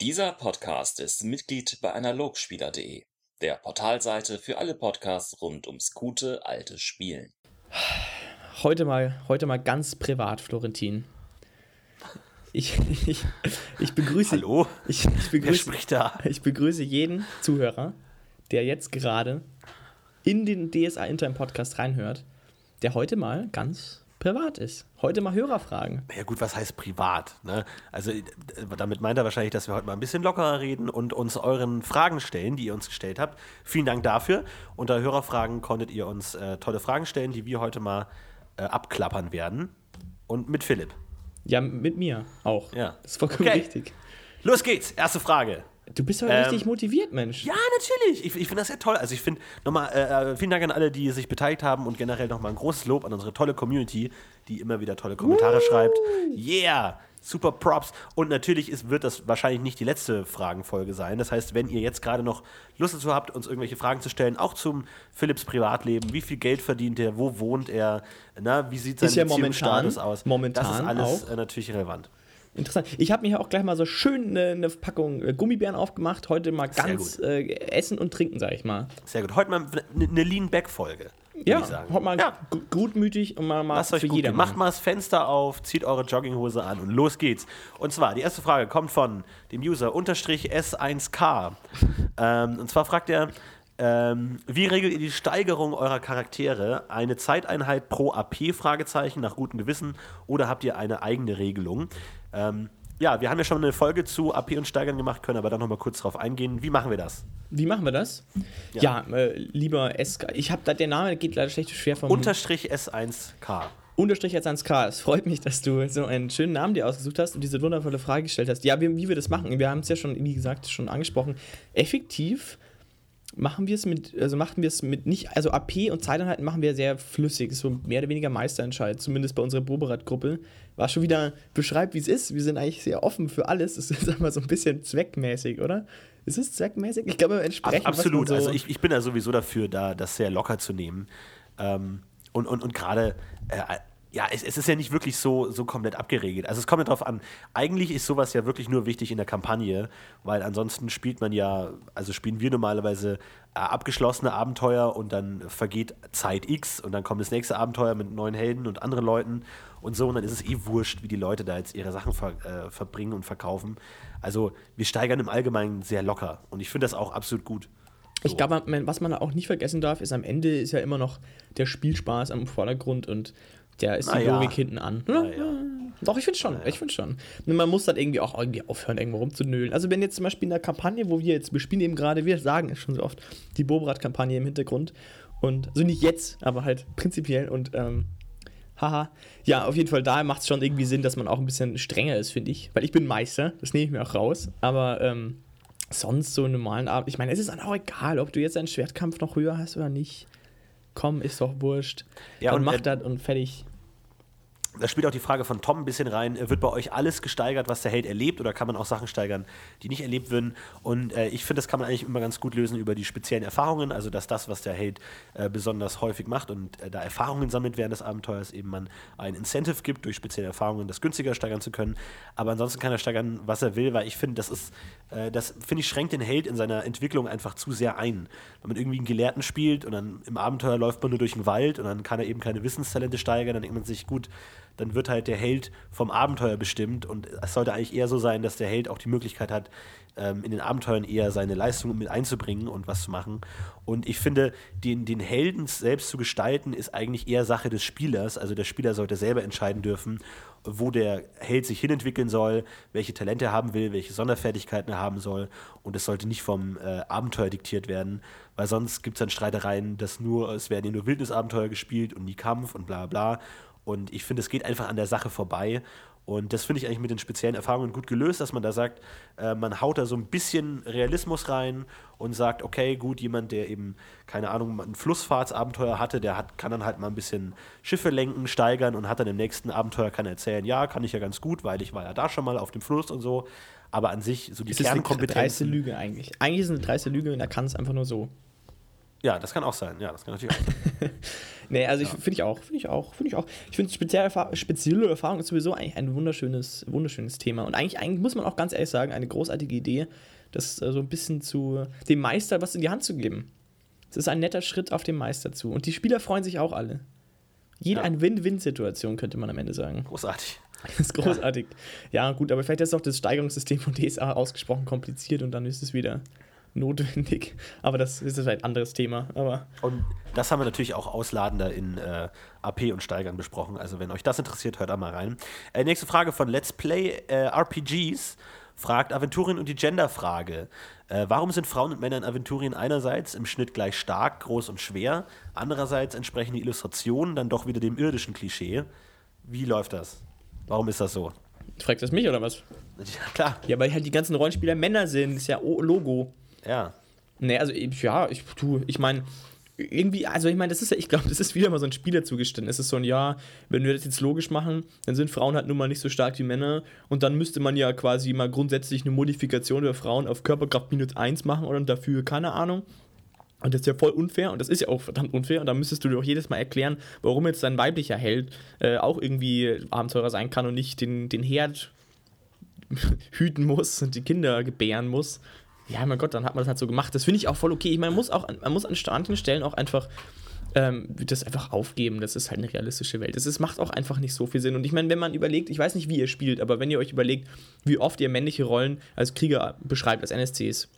Dieser Podcast ist Mitglied bei Analogspieler.de, der Portalseite für alle Podcasts rund ums gute alte Spielen. Heute mal, heute mal ganz privat, Florentin. Ich, ich, ich begrüße. Hallo? Ich, ich begrüße, Wer spricht da? Ich begrüße jeden Zuhörer, der jetzt gerade in den DSA Intern Podcast reinhört, der heute mal ganz privat ist. Heute mal Hörerfragen. Ja gut, was heißt privat? Ne? Also äh, damit meint er wahrscheinlich, dass wir heute mal ein bisschen lockerer reden und uns euren Fragen stellen, die ihr uns gestellt habt. Vielen Dank dafür. Unter Hörerfragen konntet ihr uns äh, tolle Fragen stellen, die wir heute mal äh, abklappern werden. Und mit Philipp. Ja, mit mir auch. Ja. Das ist vollkommen Okay. richtig. Los geht's, erste Frage. Du bist heute Ähm, richtig motiviert, Mensch. Ja, natürlich. Ich, ich finde das sehr toll. Also ich finde nochmal, äh, äh, vielen Dank an alle, die sich beteiligt haben und generell nochmal ein großes Lob an unsere tolle Community, die immer wieder tolle Kommentare schreibt. Yeah! Super Props. Und natürlich ist, wird das wahrscheinlich nicht die letzte Fragenfolge sein. Das heißt, wenn ihr jetzt gerade noch Lust dazu habt, uns irgendwelche Fragen zu stellen, auch zum Philips Privatleben, wie viel Geld verdient er, wo wohnt er, na, wie sieht sein ja Beziehungsstatus aus, momentan das ist alles auch. äh, natürlich relevant. Interessant. Ich habe mir auch gleich mal so schön eine, eine Packung äh, Gummibären aufgemacht. Heute mal ganz äh, essen und trinken, sag ich mal. Sehr gut. Heute mal eine Lean-Back-Folge. Ja, heute mal Ja. gu- gutmütig und mal, mal Lasst euch gut. Macht mal das Fenster auf, zieht eure Jogginghose an und los geht's. Und zwar, die erste Frage kommt von dem User unterstrich S1K. ähm, und zwar fragt er, ähm, wie regelt ihr die Steigerung eurer Charaktere? Eine Zeiteinheit pro AP? Fragezeichen nach gutem Gewissen oder habt ihr eine eigene Regelung? Ähm, ja, wir haben ja schon eine Folge zu AP und Steigern gemacht, können aber da noch mal kurz drauf eingehen. Wie machen wir das? Wie machen wir das? Ja, äh, lieber SK. Ich habe da, der Name geht leider schlecht schwer vom Unterstrich S1K. Unterstrich jetzt ans K. Es freut mich, dass du so einen schönen Namen dir ausgesucht hast und diese wundervolle Frage gestellt hast. Ja, wie, wie wir das machen. Wir haben es ja schon, wie gesagt, schon angesprochen. Effektiv machen wir es mit, also machen wir es mit nicht, also AP und Zeiteinheiten machen wir sehr flüssig, so mehr oder weniger Meisterentscheid, zumindest bei unserer Boberat-Gruppe. War schon wieder, beschreibt, wie es ist. Wir sind eigentlich sehr offen für alles. Es ist aber so ein bisschen zweckmäßig, oder? Ist es zweckmäßig? Ich glaube, entsprechend. Absolut. So also ich, ich bin ja sowieso dafür, da das sehr locker zu nehmen. Ähm, und und, und gerade, äh, ja, es, es ist ja nicht wirklich so, so komplett abgeregelt. Also es kommt ja darauf an, eigentlich ist sowas ja wirklich nur wichtig in der Kampagne, weil ansonsten spielt man ja, also spielen wir normalerweise äh, abgeschlossene Abenteuer und dann vergeht Zeit X und dann kommt das nächste Abenteuer mit neuen Helden und anderen Leuten und so und dann ist es eh wurscht, wie die Leute da jetzt ihre Sachen ver, äh, verbringen und verkaufen. Also wir steigern im Allgemeinen sehr locker und ich finde das auch absolut gut. Ich glaube, was man auch nicht vergessen darf, ist am Ende ist ja immer noch der Spielspaß am Vordergrund und der ist Na die ja. Logik hinten an. Na Ja, ja. Doch, ich finde schon, ich finde schon. Man muss dann irgendwie auch irgendwie aufhören, irgendwo rumzunölen. Also wenn jetzt zum Beispiel in der Kampagne, wo wir jetzt, wir spielen eben gerade, wir sagen es schon so oft, die Bobrat-Kampagne im Hintergrund und, also nicht jetzt, aber halt prinzipiell und, ähm, haha. Ja, auf jeden Fall, da macht es schon irgendwie Sinn, dass man auch ein bisschen strenger ist, finde ich. Weil ich bin Meister, das nehme ich mir auch raus, aber, ähm, sonst so einen normalen Abend. Ich meine, es ist dann auch egal, ob du jetzt einen Schwertkampf noch höher hast oder nicht. Komm, ist doch wurscht. Ja, Dann und, mach äh, das und fertig. Da spielt auch die Frage von Tom ein bisschen rein. äh, Wird bei euch alles gesteigert, was der Held erlebt, oder kann man auch Sachen steigern, die nicht erlebt würden? Und äh, ich finde, das kann man eigentlich immer ganz gut lösen über die speziellen Erfahrungen. Also, dass das, was der Held äh, besonders häufig macht und äh, da Erfahrungen sammelt während des Abenteuers, eben man ein Incentive gibt, durch spezielle Erfahrungen das günstiger steigern zu können. Aber ansonsten kann er steigern, was er will, weil ich finde, das ist, äh, das finde ich, schränkt den Held in seiner Entwicklung einfach zu sehr ein. Wenn man irgendwie einen Gelehrten spielt und dann im Abenteuer läuft man nur durch den Wald und dann kann er eben keine Wissenstalente steigern, dann denkt man sich, gut, dann wird halt der Held vom Abenteuer bestimmt und es sollte eigentlich eher so sein, dass der Held auch die Möglichkeit hat, ähm, in den Abenteuern eher seine Leistung mit einzubringen und was zu machen. Und ich finde, den, den Helden selbst zu gestalten, ist eigentlich eher Sache des Spielers. Also der Spieler sollte selber entscheiden dürfen, wo der Held sich hinentwickeln soll, welche Talente er haben will, welche Sonderfertigkeiten er haben soll. Und es sollte nicht vom äh, Abenteuer diktiert werden, weil sonst gibt es dann Streitereien, dass nur, es werden ja nur Wildnisabenteuer gespielt und nie Kampf und bla bla. Und ich finde, es geht einfach an der Sache vorbei. Und das finde ich eigentlich mit den speziellen Erfahrungen gut gelöst, dass man da sagt, äh, man haut da so ein bisschen Realismus rein und sagt, okay, gut, jemand, der eben, keine Ahnung, ein Flussfahrtsabenteuer hatte, der hat, kann dann halt mal ein bisschen Schiffe lenken, steigern und hat dann im nächsten Abenteuer kann er erzählen, ja, kann ich ja ganz gut, weil ich war ja da schon mal auf dem Fluss und so. Aber an sich, so die Es ist eine dreiste. Lüge eigentlich. Eigentlich ist es eine dreiste Lüge und er kann es einfach nur so. Ja, das kann auch sein. Ja, das kann natürlich auch sein. Nee, also ich finde ich auch, finde ich auch, finde ich auch. Ich finde spezielle, spezielle Erfahrung ist sowieso eigentlich ein wunderschönes, wunderschönes Thema. Und eigentlich, eigentlich muss man auch ganz ehrlich sagen, eine großartige Idee, das äh, so ein bisschen zu dem Meister was in die Hand zu geben. Es ist ein netter Schritt auf den Meister zu. Und die Spieler freuen sich auch alle. Jede Ja. eine Win-Win-Situation, könnte man am Ende sagen. Großartig. Das ist großartig. Ja. gut, aber vielleicht ist auch das Steigerungssystem von DSA ausgesprochen kompliziert und dann ist es wieder notwendig. Aber das ist vielleicht ein anderes Thema. Aber Und das haben wir natürlich auch ausladender in äh, AP und Steigern besprochen. Also wenn euch das interessiert, hört da mal rein. Äh, nächste Frage von Let's Play äh, RPGs fragt Aventurien und die Genderfrage. Äh, warum sind Frauen und Männer in Aventurien einerseits im Schnitt gleich stark, groß und schwer, andererseits entsprechen die Illustrationen dann doch wieder dem irdischen Klischee? Wie läuft das? Warum ist das so? fragt das mich oder was? Ja, klar. Ja, weil halt die ganzen Rollenspieler Männer sind. Das ist ja O- Logo. Ja. Nee, also ja, ich tu, ich meine, irgendwie, also ich meine, das ist ja, ich glaube, das ist wieder mal so ein Spielerzugeständnis. Es ist so ein Ja, wenn wir das jetzt logisch machen, dann sind Frauen halt nun mal nicht so stark wie Männer und dann müsste man ja quasi mal grundsätzlich eine Modifikation der Frauen auf Körperkraft minus 1 machen oder dafür, keine Ahnung. Und das ist ja voll unfair und das ist ja auch verdammt unfair und da müsstest du dir auch jedes Mal erklären, warum jetzt dein weiblicher Held äh, auch irgendwie Abenteurer sein kann und nicht den, den Herd hüten muss und die Kinder gebären muss. Ja, mein Gott, dann hat man das halt so gemacht. Das finde ich auch voll okay. Ich meine, man muss auch, man muss an manchen Stellen auch einfach ähm, das einfach aufgeben. Das ist halt eine realistische Welt. Es ist- macht auch einfach nicht so viel Sinn. Und ich meine, wenn man überlegt, ich weiß nicht, wie ihr spielt, aber wenn ihr euch überlegt, wie oft ihr männliche Rollen als Krieger beschreibt, als NSCs,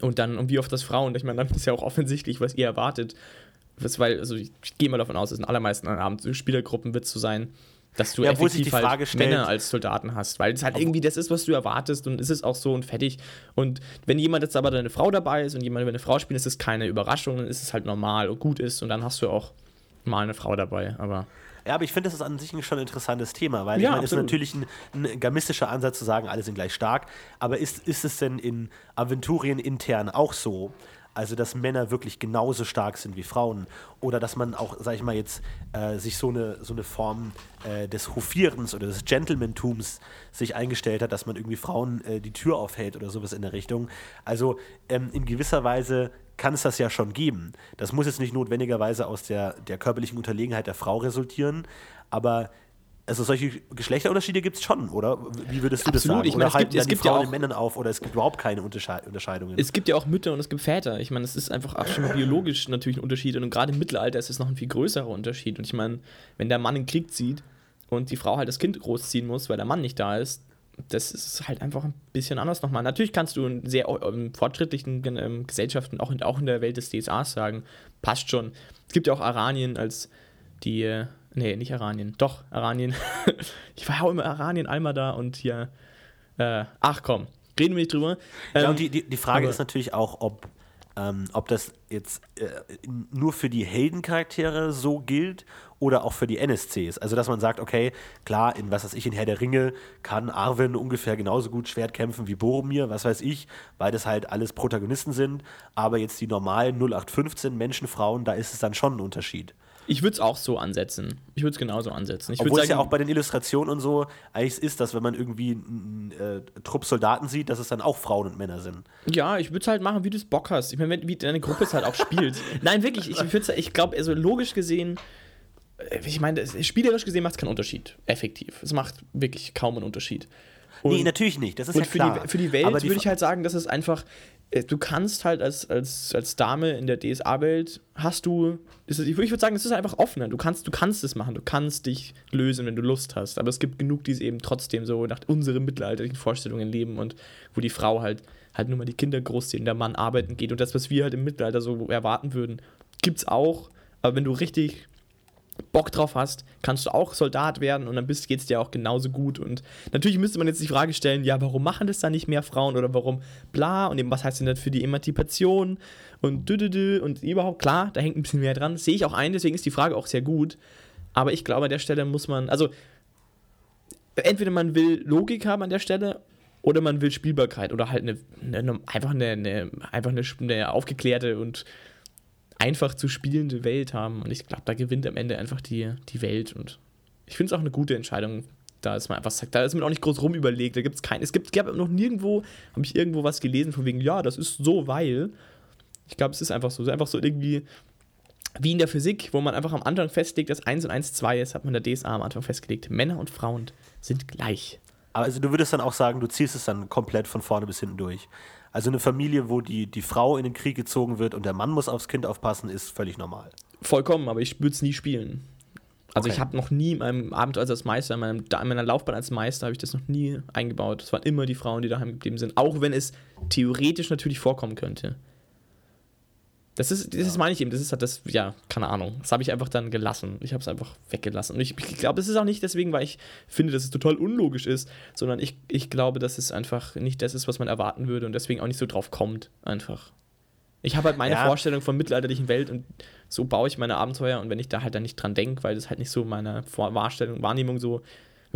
und dann, und wie oft das Frauen, ich meine, dann ist ja auch offensichtlich, was ihr erwartet. Das, weil, also ich, gehe mal davon aus, dass in allermeisten Abendspielergruppen wird es so sein, dass du Ja, effektiv die Frage halt stellt- Männer als Soldaten hast, weil es halt irgendwie das ist, was du erwartest und ist es auch so und fertig. Und wenn jemand jetzt aber deine Frau dabei ist und jemand über eine Frau spielt, ist es keine Überraschung, dann ist es halt normal und gut ist und dann hast du auch mal eine Frau dabei, aber Ja, aber ich finde, das ist an sich schon ein interessantes Thema, weil Ja, ich meine, es ist natürlich ein, ein gamistischer Ansatz zu sagen, alle sind gleich stark, aber ist, ist es denn in Aventurien intern auch so? Also, dass Männer wirklich genauso stark sind wie Frauen oder dass man auch, sag ich mal, jetzt äh, sich so eine, so eine Form äh, des Hofierens oder des Gentlementums sich eingestellt hat, dass man irgendwie Frauen äh, die Tür aufhält oder sowas in der Richtung. Also, ähm, in gewisser Weise kann es das ja schon geben. Das muss jetzt nicht notwendigerweise aus der, der körperlichen Unterlegenheit der Frau resultieren, aber also solche Geschlechterunterschiede gibt es schon, oder? Wie würdest du das Absolut. sagen? Ich meine, oder es halten gibt- die gibt ja Frauen auch- den Männern auf oder es gibt überhaupt keine Untersche Unterscheidungen? Es gibt ja auch Mütter und es gibt Väter. Ich meine, es ist einfach auch schon biologisch natürlich ein Unterschied. Und gerade im Mittelalter ist es noch ein viel größerer Unterschied. Und ich meine, wenn der Mann in den Krieg zieht und die Frau halt das Kind großziehen muss, weil der Mann nicht da ist, das ist halt einfach ein bisschen anders nochmal. Natürlich kannst du in sehr ähm, fortschrittlichen ähm, Gesellschaften, auch in, auch in der Welt des DSAs sagen, passt schon. Es gibt ja auch Aranien als die, äh, nee, nicht Aranien, doch, Aranien. ich war ja auch immer Aranien, Alma da und hier, äh, ach komm, reden wir nicht drüber. ja, Ähm, und die, die, die Frage ist natürlich auch, ob, ähm, ob das jetzt äh, nur für die Heldencharaktere so gilt oder auch für die NSCs. Also, dass man sagt, okay, klar, in was weiß ich, in Herr der Ringe kann Arwen ungefähr genauso gut Schwert kämpfen wie Boromir, was weiß ich, weil das halt alles Protagonisten sind. Aber jetzt die normalen 0815 Menschenfrauen, da ist es dann schon ein Unterschied. Ich würde es auch so ansetzen. Ich würde es genauso ansetzen. Ich Obwohl es ja auch bei den Illustrationen und so eigentlich ist, dass wenn man irgendwie einen äh, Trupp Soldaten sieht, dass es dann auch Frauen und Männer sind. Ja, ich würde es halt machen, wie du es Bock hast. Ich meine, wie deine Gruppe es halt auch spielt. Nein, wirklich, ich, würd's- ich glaube, also logisch gesehen, äh, ich meine, spielerisch gesehen macht es keinen Unterschied. Effektiv. Es macht wirklich kaum einen Unterschied. Und, nee, natürlich nicht, das ist ja für, klar. die, für die Welt würde ich halt sagen, dass es einfach, du kannst halt als, als, als Dame in der DSA-Welt, hast du, ist ich würde sagen, es ist einfach offener. Du kannst, du kannst es machen, du kannst dich lösen, wenn du Lust hast. Aber es gibt genug, die es eben trotzdem so nach unseren mittelalterlichen Vorstellungen leben und wo die Frau halt halt nur mal die Kinder großziehen, der Mann arbeiten geht und das, was wir halt im Mittelalter so erwarten würden, gibt's auch. Aber wenn du richtig Bock drauf hast, kannst du auch Soldat werden und dann bist, geht's dir auch genauso gut. Und natürlich müsste man jetzt die Frage stellen, ja, warum machen das dann nicht mehr Frauen oder warum bla und eben, was heißt denn das für die Emanzipation und dü, dü, dü und überhaupt, klar, da hängt ein bisschen mehr dran. Sehe ich auch ein, deswegen ist die Frage auch sehr gut. Aber ich glaube, an der Stelle muss man, also entweder man will Logik haben an der Stelle oder man will Spielbarkeit oder halt eine, eine einfach eine, eine einfach eine, eine aufgeklärte und einfach zu spielende Welt haben. Und ich glaube, da gewinnt am Ende einfach die, die Welt. Und ich finde es auch eine gute Entscheidung. Da ist man einfach, da ist man auch nicht groß rumüberlegt. Da gibt es kein, es gibt, gab noch nirgendwo, habe ich irgendwo was gelesen von wegen, ja, das ist so, weil. Ich glaube, es ist einfach so, es ist einfach so irgendwie wie in der Physik, wo man einfach am Anfang festlegt, dass 1 und 1 2 ist, hat man der DSA am Anfang festgelegt. Männer und Frauen sind gleich. Aber also du würdest dann auch sagen, du ziehst es dann komplett von vorne bis hinten durch. Also eine Familie, wo die, die Frau in den Krieg gezogen wird und der Mann muss aufs Kind aufpassen, ist völlig normal. Vollkommen, aber ich würde es nie spielen. Also Okay. ich habe noch nie in meinem Abenteuer als Meister, in, meinem, in meiner Laufbahn als Meister, habe ich das noch nie eingebaut. Es waren immer die Frauen, die daheim geblieben sind. Auch wenn es theoretisch natürlich vorkommen könnte. Das ist, das ist meine ich eben, das ist halt das, ja, keine Ahnung. Das habe ich einfach dann gelassen. Ich habe es einfach weggelassen. Und ich, ich glaube, es ist auch nicht deswegen, weil ich finde, dass es total unlogisch ist, sondern ich, ich glaube, dass es einfach nicht das ist, was man erwarten würde und deswegen auch nicht so drauf kommt, einfach. Ich habe halt meine Ja. Vorstellung von mittelalterlichen Welt und so baue ich meine Abenteuer und wenn ich da halt dann nicht dran denke, weil das halt nicht so meiner Vor- Wahrstellung, Wahrnehmung so,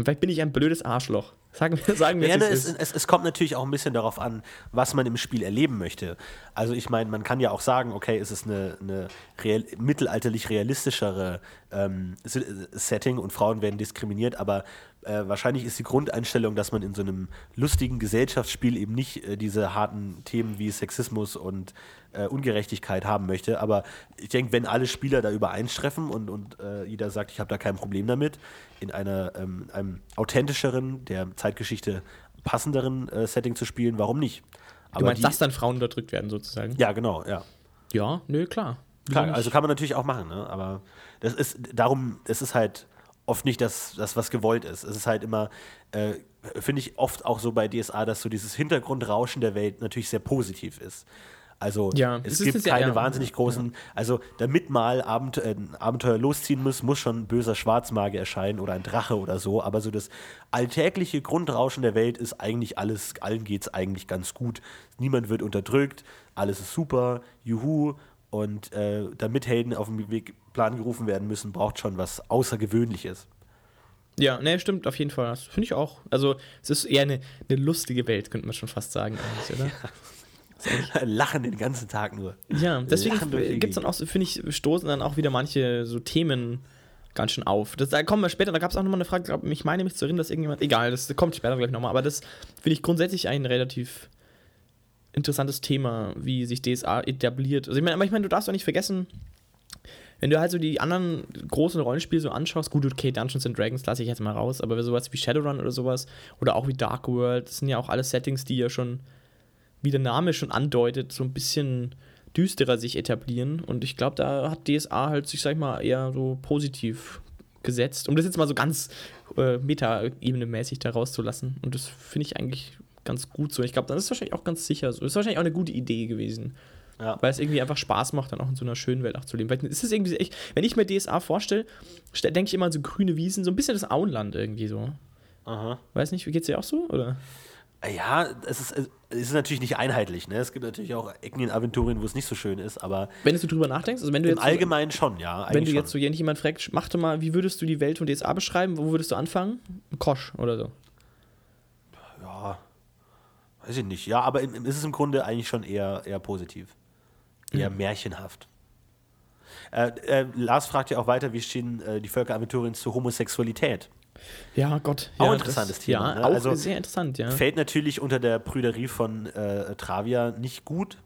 vielleicht bin ich ein blödes Arschloch. Sagen wir, sagen wir Ja, es, es, es es, es kommt natürlich auch ein bisschen darauf an, was man im Spiel erleben möchte. Also ich meine, man kann ja auch sagen, okay, es ist eine, eine real, mittelalterlich realistischere ähm, Setting und Frauen werden diskriminiert, aber äh, wahrscheinlich ist die Grundeinstellung, dass man in so einem lustigen Gesellschaftsspiel eben nicht äh, diese harten Themen wie Sexismus und äh, Ungerechtigkeit haben möchte. Aber ich denke, wenn alle Spieler da übereinstreffen und, und äh, jeder sagt, ich habe da kein Problem damit, in einer, ähm, einem authentischeren, der Zeitgeschichte passenderen äh, Setting zu spielen, warum nicht? Du meinst, die, dass dann Frauen unterdrückt werden, sozusagen? Ja, genau, ja. Ja, nö, klar. Klar, also kann man natürlich auch machen, ne? aber das ist darum, es ist halt oft nicht das, das was gewollt ist. Es ist halt immer, äh, finde ich oft auch so bei DSA, dass so dieses Hintergrundrauschen der Welt natürlich sehr positiv ist. Also Ja, es gibt keine ja, wahnsinnig großen, also damit mal Abent äh, ein Abenteuer losziehen muss, muss schon ein böser Schwarzmagier erscheinen oder ein Drache oder so, aber so das alltägliche Grundrauschen der Welt ist eigentlich alles, allen geht es eigentlich ganz gut. Niemand wird unterdrückt, alles ist super, juhu, und äh, damit Helden auf den Weg- Plan gerufen werden müssen, braucht schon was Außergewöhnliches. Ja, ne, stimmt, auf jeden Fall. Das finde ich auch. Also, es ist eher eine, eine lustige Welt, könnte man schon fast sagen, eigentlich, oder? Lachen den ganzen Tag nur. Ja, deswegen gibt es dann auch, so, finde ich, stoßen dann auch wieder manche so Themen ganz schön auf. Das, da kommen wir später, da gab es auch nochmal eine Frage, glaub, ich meine mich zu erinnern, dass irgendjemand, egal, das kommt später gleich nochmal, aber das finde ich grundsätzlich ein relativ interessantes Thema, wie sich DSA etabliert. Also ich meine, aber ich meine, du darfst auch nicht vergessen, wenn du halt so die anderen großen Rollenspiele so anschaust, gut, okay, Dungeons and Dragons lasse ich jetzt mal raus, aber sowas wie Shadowrun oder sowas oder auch wie Dark World, das sind ja auch alles Settings, die ja schon, wie der Name schon andeutet, so ein bisschen düsterer sich etablieren und ich glaube, da hat DSA halt sich, sag ich mal, eher so positiv gesetzt, um das jetzt mal so ganz äh, Meta-Ebene-mäßig da rauszulassen und das finde ich eigentlich ganz gut so. Ich glaube, dann ist es wahrscheinlich auch ganz sicher so. Das ist wahrscheinlich auch eine gute Idee gewesen. Ja. Weil es irgendwie einfach Spaß macht, dann auch in so einer schönen Welt auch zu leben. Weil es ist irgendwie echt, wenn ich mir DSA vorstelle, stell- denke ich immer an so grüne Wiesen, so ein bisschen das Auenland irgendwie so. Aha. Weiß nicht, geht's dir auch so? Oder? Ja, es ist, es ist natürlich nicht einheitlich. Ne? Es gibt natürlich auch Ecken in Aventurien, wo es nicht so schön ist, aber Wenn du drüber nachdenkst, also wenn du im jetzt so, Allgemeinen schon, ja. wenn du jetzt so schon. jemand fragt, mach doch mal, wie würdest du die Welt von DSA beschreiben? Wo würdest du anfangen? Kosch oder so. Ja, weiß ich nicht. Ja, aber im, im- ist es im Grunde eigentlich schon eher, eher positiv. Eher märchenhaft. Äh, äh, Lars fragt ja auch weiter, wie stehen äh, die Völker Aventuriens zur Homosexualität? Ja, Gott. Auch ja, interessantes das, Thema, Ja, ne? auch Also, sehr interessant, ja. Fällt natürlich unter der Prüderie von äh, Travia nicht gut,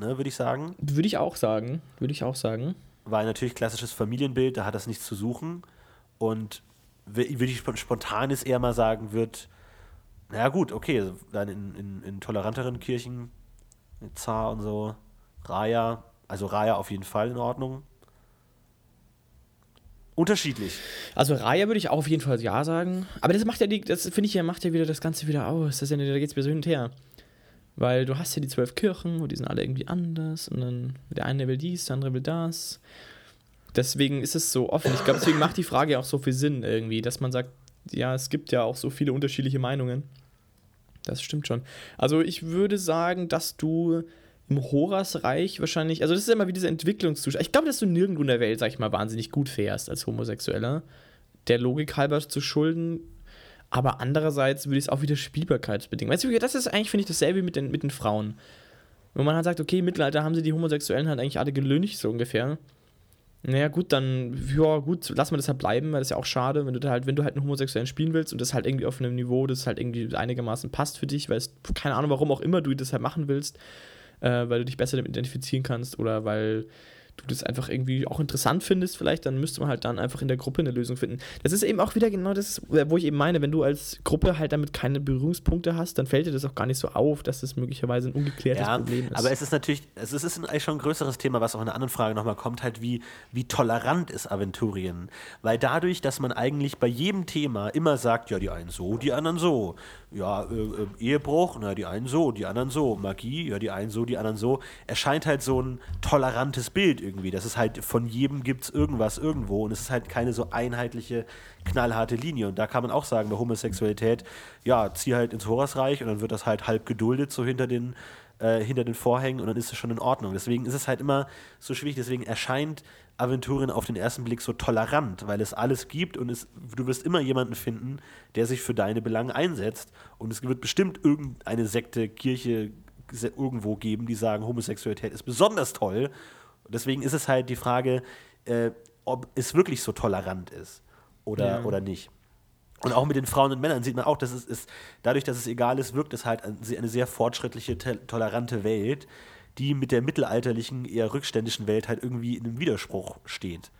ne, würde ich sagen. Würde ich auch sagen. Würde ich auch sagen. War natürlich klassisches Familienbild, da hat das nichts zu suchen. Und würde ich spon- spontan jetzt eher mal sagen, wird, naja gut, okay, dann in, in, in toleranteren Kirchen, Zar und so, Raya, also Raya auf jeden Fall in Ordnung. Unterschiedlich. Also Raya würde ich auch auf jeden Fall ja sagen. Aber das macht ja die, das finde ich ja, macht ja wieder das Ganze wieder aus. Das ja, da geht es wieder so hin und her. Weil du hast ja die zwölf Kirchen und die sind alle irgendwie anders und dann der eine will dies, der andere will das. Deswegen ist es so offen. Ich glaube, deswegen macht die Frage ja auch so viel Sinn irgendwie, dass man sagt, ja, es gibt ja auch so viele unterschiedliche Meinungen. Das stimmt schon. Also ich würde sagen, dass du im Horasreich wahrscheinlich, also das ist immer wie dieser Entwicklungszustand. Ich glaube, dass du nirgendwo in der Welt, sag ich mal, wahnsinnig gut fährst als Homosexueller. Der Logik halber zu schulden. Aber andererseits würde ich es auch wieder spielbarkeitsbedingt. Weißt du, das ist eigentlich, finde ich, dasselbe mit den, mit den Frauen. Wenn man halt sagt, okay, im Mittelalter haben sie die Homosexuellen halt eigentlich alle gelüncht, so ungefähr. Naja, gut, dann, ja, gut, lass mal das halt bleiben, weil das ist ja auch schade, wenn du da halt, wenn du halt einen Homosexuellen spielen willst und das halt irgendwie auf einem Niveau, das halt irgendwie einigermaßen passt für dich, weil es, keine Ahnung, warum auch immer du das halt machen willst, äh, weil du dich besser damit identifizieren kannst oder weil du das einfach irgendwie auch interessant findest, vielleicht, dann müsste man halt dann einfach in der Gruppe eine Lösung finden. Das ist eben auch wieder genau das, wo ich eben meine, wenn du als Gruppe halt damit keine Berührungspunkte hast, dann fällt dir das auch gar nicht so auf, dass das möglicherweise ein ungeklärtes Ja, Problem ist. aber es ist natürlich, es ist, es ist eigentlich schon ein größeres Thema, was auch in einer anderen Frage nochmal kommt, halt wie, wie tolerant ist Aventurien. Weil dadurch, dass man eigentlich bei jedem Thema immer sagt, ja, die einen so, die anderen so. Ja, äh, äh, Ehebruch, na, die einen so, die anderen so. Magie, ja, die einen so, die anderen so. Erscheint halt so ein tolerantes Bild irgendwie. Das ist halt, von jedem gibt es irgendwas irgendwo und es ist halt keine so einheitliche, knallharte Linie. Und da kann man auch sagen, bei Homosexualität, ja, zieh halt ins Horasreich und dann wird das halt halb geduldet, so hinter den äh, hinter den Vorhängen und dann ist es schon in Ordnung. Deswegen ist es halt immer so schwierig, deswegen erscheint Aventurien auf den ersten Blick so tolerant, weil es alles gibt und es, du wirst immer jemanden finden, der sich für deine Belange einsetzt und es wird bestimmt irgendeine Sekte, Kirche irgendwo geben, die sagen, Homosexualität ist besonders toll. Deswegen ist es halt die Frage, äh, ob es wirklich so tolerant ist oder, Ja. oder nicht. Und auch mit den Frauen und Männern sieht man auch, dass es ist, dadurch, dass es egal ist, wirkt es halt eine sehr fortschrittliche, te- tolerante Welt, die mit der mittelalterlichen, eher rückständischen Welt halt irgendwie in einem Widerspruch steht.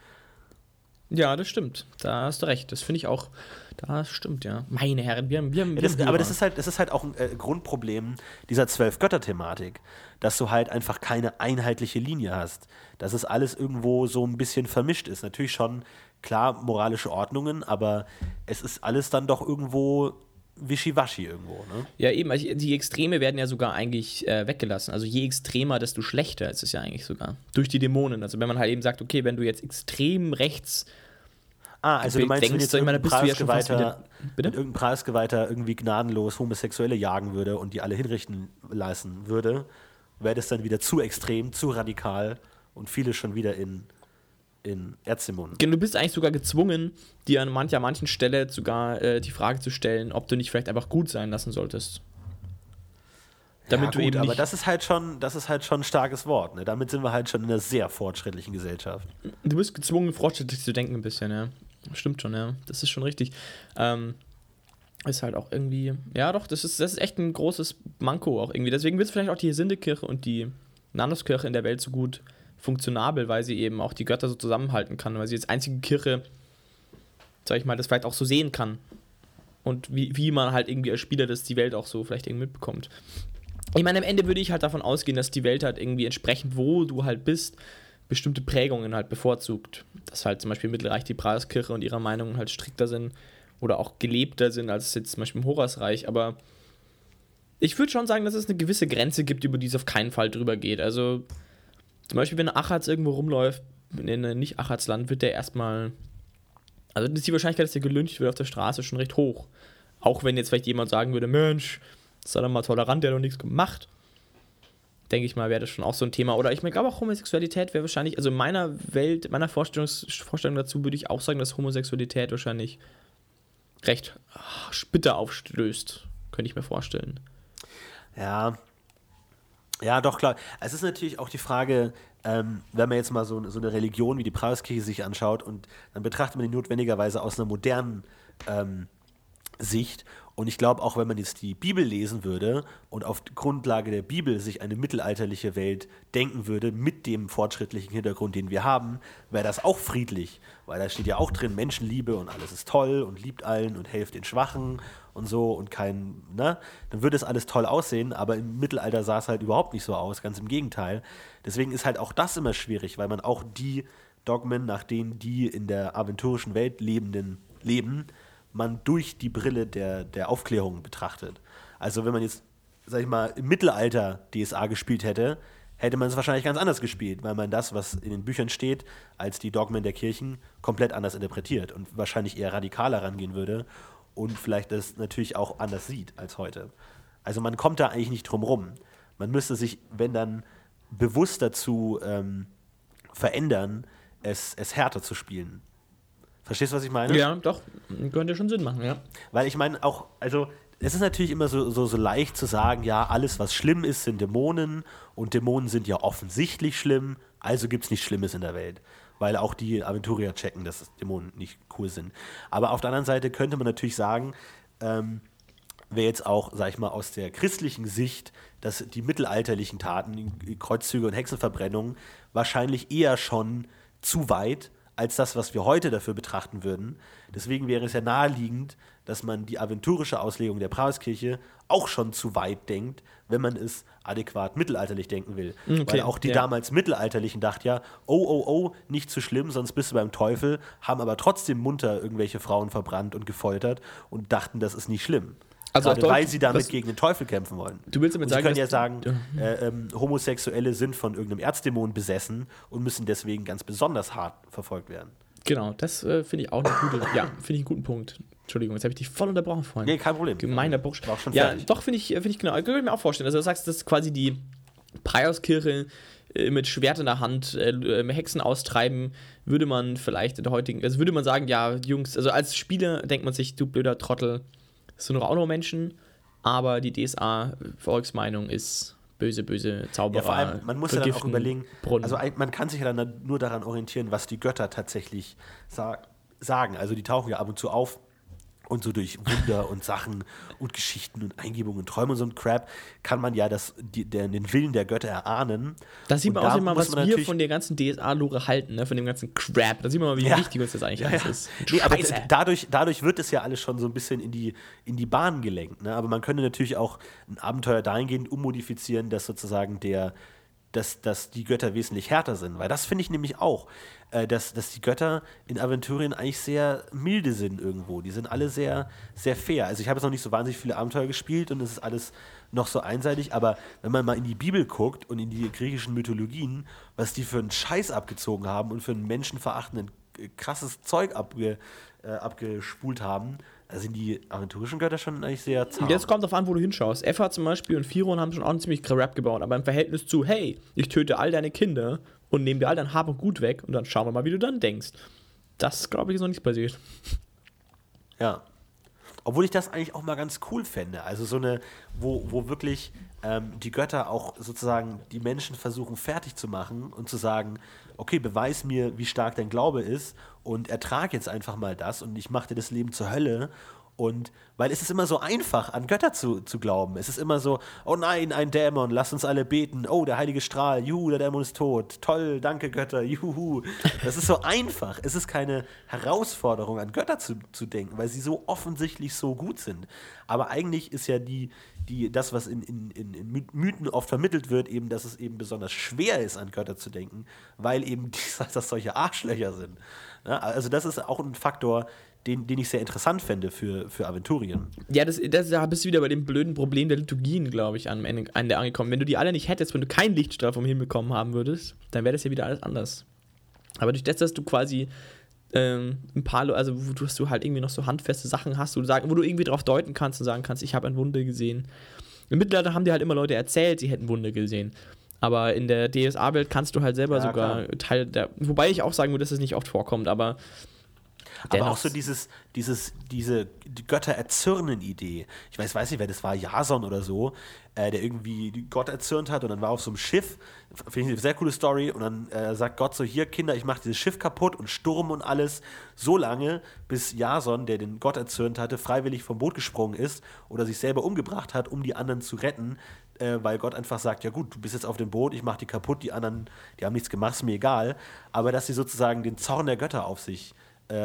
Ja, das stimmt. Da hast du recht. Das finde ich auch. Das stimmt, ja. Meine Herren, wir haben. Wir haben, Ja, das, aber das ist halt, das ist halt auch ein äh, Grundproblem dieser Zwölf-Götter-Thematik, dass du halt einfach keine einheitliche Linie hast. Dass es alles irgendwo so ein bisschen vermischt ist. Natürlich schon, klar, moralische Ordnungen, aber es ist alles dann doch irgendwo wischiwaschi irgendwo, ne? Ja, eben. Also die Extreme werden ja sogar eigentlich äh, weggelassen. Also je extremer, desto schlechter ist es ja eigentlich sogar. Durch die Dämonen. Also wenn man halt eben sagt, okay, wenn du jetzt extrem rechts. Ah, also du meinst, wenn denkst, jetzt mal, da irgendein ja Preisgeweihter, wieder- wenn irgendein Preisgeweihter irgendwie gnadenlos Homosexuelle jagen würde und die alle hinrichten lassen würde, wäre das dann wieder zu extrem, zu radikal und viele schon wieder in, in Erzdämonen. Du bist eigentlich sogar gezwungen, dir an mancher manchen Stelle sogar äh, die Frage zu stellen, ob du nicht vielleicht einfach gut sein lassen solltest. Damit ja, du gut, eben aber das ist halt schon, das ist halt schon ein starkes Wort. Ne? Damit sind wir halt schon in einer sehr fortschrittlichen Gesellschaft. Du bist gezwungen, fortschrittlich zu denken ein bisschen, ja. Stimmt schon, ja. Das ist schon richtig. Ähm, ist halt auch irgendwie, ja doch, das ist, das ist echt ein großes Manko auch irgendwie. Deswegen wird es vielleicht auch die Sindekirche und die Nanduskirche in der Welt so gut funktionabel, weil sie eben auch die Götter so zusammenhalten kann, weil sie als einzige Kirche, sag ich mal, das vielleicht auch so sehen kann. Und wie, wie man halt irgendwie als Spieler das die Welt auch so vielleicht irgendwie mitbekommt. Ich meine, am Ende würde ich halt davon ausgehen, dass die Welt halt irgendwie entsprechend, wo du halt bist, bestimmte Prägungen halt bevorzugt. Dass halt zum Beispiel im Mittelreich die Preiskirche und ihrer Meinung halt strikter sind oder auch gelebter sind als jetzt zum Beispiel im Horasreich. Aber ich würde schon sagen, dass es eine gewisse Grenze gibt, über die es auf keinen Fall drüber geht. Also zum Beispiel, wenn Achatz irgendwo rumläuft, in einem Nicht-Achatz-Land, wird der erstmal. Also ist die Wahrscheinlichkeit, dass der gelüncht wird auf der Straße schon recht hoch. Auch wenn jetzt vielleicht jemand sagen würde, Mensch, sei doch mal tolerant, der hat doch nichts gemacht. Denke ich mal, wäre das schon auch so ein Thema. Oder ich meine, glaube auch Homosexualität wäre wahrscheinlich, also in meiner Welt, meiner Vorstellung dazu würde ich auch sagen, dass Homosexualität wahrscheinlich recht ah, bitter aufstößt. Könnte ich mir vorstellen. Ja. Ja, doch, klar. Es ist natürlich auch die Frage, ähm, wenn man jetzt mal so, so eine Religion wie die Preiskirche sich anschaut und dann betrachtet man die notwendigerweise aus einer modernen ähm, Sicht. Und ich glaube, auch wenn man jetzt die Bibel lesen würde und auf Grundlage der Bibel sich eine mittelalterliche Welt denken würde, mit dem fortschrittlichen Hintergrund, den wir haben, wäre das auch friedlich. Weil da steht ja auch drin, Menschenliebe und alles ist toll und liebt allen und helft den Schwachen und so und kein, ne? Dann würde es alles toll aussehen, aber im Mittelalter sah es halt überhaupt nicht so aus, ganz im Gegenteil. Deswegen ist halt auch das immer schwierig, weil man auch die Dogmen, nach denen die in der aventurischen Welt lebenden leben, man durch die Brille der, der Aufklärung betrachtet. Also wenn man jetzt, sag ich mal, im Mittelalter DSA gespielt hätte, hätte man es wahrscheinlich ganz anders gespielt, weil man das, was in den Büchern steht, als die Dogmen der Kirchen, komplett anders interpretiert und wahrscheinlich eher radikaler rangehen würde und vielleicht das natürlich auch anders sieht als heute. Also man kommt da eigentlich nicht drum rum. Man müsste sich, wenn dann, bewusst dazu ähm, verändern, es, es härter zu spielen. Verstehst du, was ich meine? Ja, doch. Könnte schon Sinn machen, ja. Weil ich meine auch, also es ist natürlich immer so, so, so leicht zu sagen, ja, alles, was schlimm ist, sind Dämonen und Dämonen sind ja offensichtlich schlimm, also gibt es nichts Schlimmes in der Welt. Weil auch die Aventurier checken, dass Dämonen nicht cool sind. Aber auf der anderen Seite könnte man natürlich sagen, ähm, wäre jetzt auch, sag ich mal, aus der christlichen Sicht, dass die mittelalterlichen Taten, Kreuzzüge und Hexenverbrennungen, wahrscheinlich eher schon zu weit als das, was wir heute dafür betrachten würden. Deswegen wäre es ja naheliegend, dass man die aventurische Auslegung der Paulskirche auch schon zu weit denkt, wenn man es adäquat mittelalterlich denken will. Okay, Weil auch die ja. damals Mittelalterlichen dachten ja, oh, oh, oh, nicht zu schlimm, sonst bist du beim Teufel, haben aber trotzdem munter irgendwelche Frauen verbrannt und gefoltert und dachten, das ist nicht schlimm. Also Gerade weil sie damit was- gegen den Teufel kämpfen wollen. Du willst damit und sie sagen, können ja sagen, äh, ähm, Homosexuelle sind von irgendeinem Erzdämon besessen und müssen deswegen ganz besonders hart verfolgt werden. Genau, das äh, finde ich auch eine gute, ja, finde ich einen guten Punkt. Entschuldigung, jetzt habe ich dich voll unterbrochen vorhin. Nee, kein Problem. Gemeiner Bursch. War auch schon ja, fertig. doch, finde ich, finde ich genau. Kann ich mir auch vorstellen. Also, du sagst, das ist quasi die Preiauskirche äh, mit Schwert in der Hand, äh, äh, Hexen austreiben, würde man vielleicht in der heutigen, also würde man sagen, ja, Jungs, also als Spieler denkt man sich, du blöder Trottel, das sind doch auch nur Menschen, aber die DSA-Volksmeinung ist böse, böse Zauberer. Ja, vor allem, man muss ja dann auch überlegen, Brunnen. also man kann sich ja dann nur daran orientieren, was die Götter tatsächlich sa sagen. Also die tauchen ja ab und zu auf und so durch Wunder und Sachen und Geschichten und Eingebungen und Träume und so ein Crap kann man ja das, die, der, den Willen der Götter erahnen. Da sieht man Und auch immer, was wir von der ganzen DSA-Lore halten, ne? von dem ganzen Crap. Da sieht man mal, wie Ja. wichtig uns das eigentlich Ja, alles ja. ist. Nee, aber dadurch, dadurch wird es ja alles schon so ein bisschen in die, in die Bahn gelenkt. Ne? Aber man könnte natürlich auch ein Abenteuer dahingehend ummodifizieren, dass sozusagen der, dass, dass die Götter wesentlich härter sind. Weil das finde ich nämlich auch, dass, dass die Götter in Aventurien eigentlich sehr milde sind irgendwo. Die sind alle sehr, sehr fair. Also ich habe jetzt noch nicht so wahnsinnig viele Abenteuer gespielt und es ist alles noch so einseitig, aber wenn man mal in die Bibel guckt und in die griechischen Mythologien, was die für einen Scheiß abgezogen haben und für einen menschenverachtenden äh, krasses Zeug abge, äh, abgespult haben, da sind die aventurischen Götter schon eigentlich sehr zahm. Jetzt kommt auf an, wo du hinschaust. Effa zum Beispiel und Firon haben schon auch einen ziemlich Rap gebaut, aber im Verhältnis zu, hey, ich töte all deine Kinder und nehme dir all dein Hab und Gut weg und dann schauen wir mal, wie du dann denkst. Das, glaube ich, ist noch nicht passiert. Ja. Obwohl ich das eigentlich auch mal ganz cool fände. Also so eine, wo, wo wirklich ähm, die Götter auch sozusagen die Menschen versuchen fertig zu machen und zu sagen, okay, beweis mir, wie stark dein Glaube ist und ertrag jetzt einfach mal das und ich mache dir das Leben zur Hölle. Und weil es ist immer so einfach, an Götter zu, zu glauben. Es ist immer so, oh nein, ein Dämon, lass uns alle beten. Oh, der heilige Strahl, juhu, der Dämon ist tot. Toll, danke Götter, juhu. Das ist so einfach. Es ist keine Herausforderung, an Götter zu, zu denken, weil sie so offensichtlich so gut sind. Aber eigentlich ist ja die, die, das, was in, in, in, in My- Mythen oft vermittelt wird, eben, dass es eben besonders schwer ist, an Götter zu denken, weil eben die, das solche Arschlöcher sind. Ja, also das ist auch ein Faktor, den, den ich sehr interessant fände für, für Aventurien. Ja, das, das, da bist du wieder bei dem blöden Problem der Liturgien, glaube ich, am Ende, Ende angekommen. Wenn du die alle nicht hättest, wenn du keinen Lichtstrahl vom Himmel bekommen haben würdest, dann wäre das ja wieder alles anders. Aber durch das, dass du quasi ähm, ein paar, also wo du, du halt irgendwie noch so handfeste Sachen hast, wo du, sagen, wo du irgendwie drauf deuten kannst und sagen kannst, ich habe ein Wunder gesehen. Im Mittelalter haben dir halt immer Leute erzählt, sie hätten Wunder gesehen. Aber in der DSA-Welt kannst du halt selber Ja, sogar klar. Teil der. Wobei ich auch sagen würde, dass es nicht oft vorkommt, aber. Aber dennoch- auch so dieses, dieses, diese die Götter erzürnen Idee. Ich weiß, weiß nicht, wer das war, Jason oder so, äh, der irgendwie Gott erzürnt hat und dann war auf so einem Schiff. Finde ich eine sehr coole Story. Und dann äh, sagt Gott so: Hier, Kinder, ich mache dieses Schiff kaputt und Sturm und alles. So lange, bis Jason, der den Gott erzürnt hatte, freiwillig vom Boot gesprungen ist oder sich selber umgebracht hat, um die anderen zu retten. Äh, weil Gott einfach sagt: Ja, gut, du bist jetzt auf dem Boot, ich mache die kaputt, die anderen, die haben nichts gemacht, ist mir egal. Aber dass sie sozusagen den Zorn der Götter auf sich äh,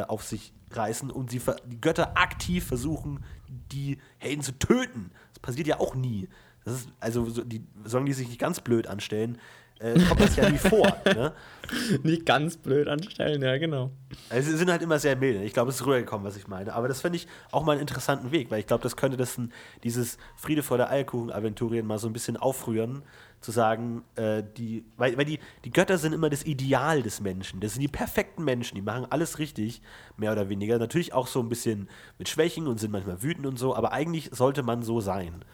auf sich reißen und sie die Götter aktiv versuchen, die Helden zu töten. Das passiert ja auch nie. Ist, also, so, die, solange die sich nicht ganz blöd anstellen, äh, kommt das ja nie vor. Ne? nicht ganz blöd anstellen, ja, genau. Also, sie sind halt immer sehr milde. Ich glaube, es ist rübergekommen, was ich meine. Aber das finde ich auch mal einen interessanten Weg, weil ich glaube, das könnte das dieses Friede vor der Eierkuchen-Aventurien mal so ein bisschen aufrühren, zu sagen, äh, die, weil, weil die, die Götter sind immer das Ideal des Menschen. Das sind die perfekten Menschen, die machen alles richtig, mehr oder weniger. Natürlich auch so ein bisschen mit Schwächen und sind manchmal wütend und so, aber eigentlich sollte man so sein.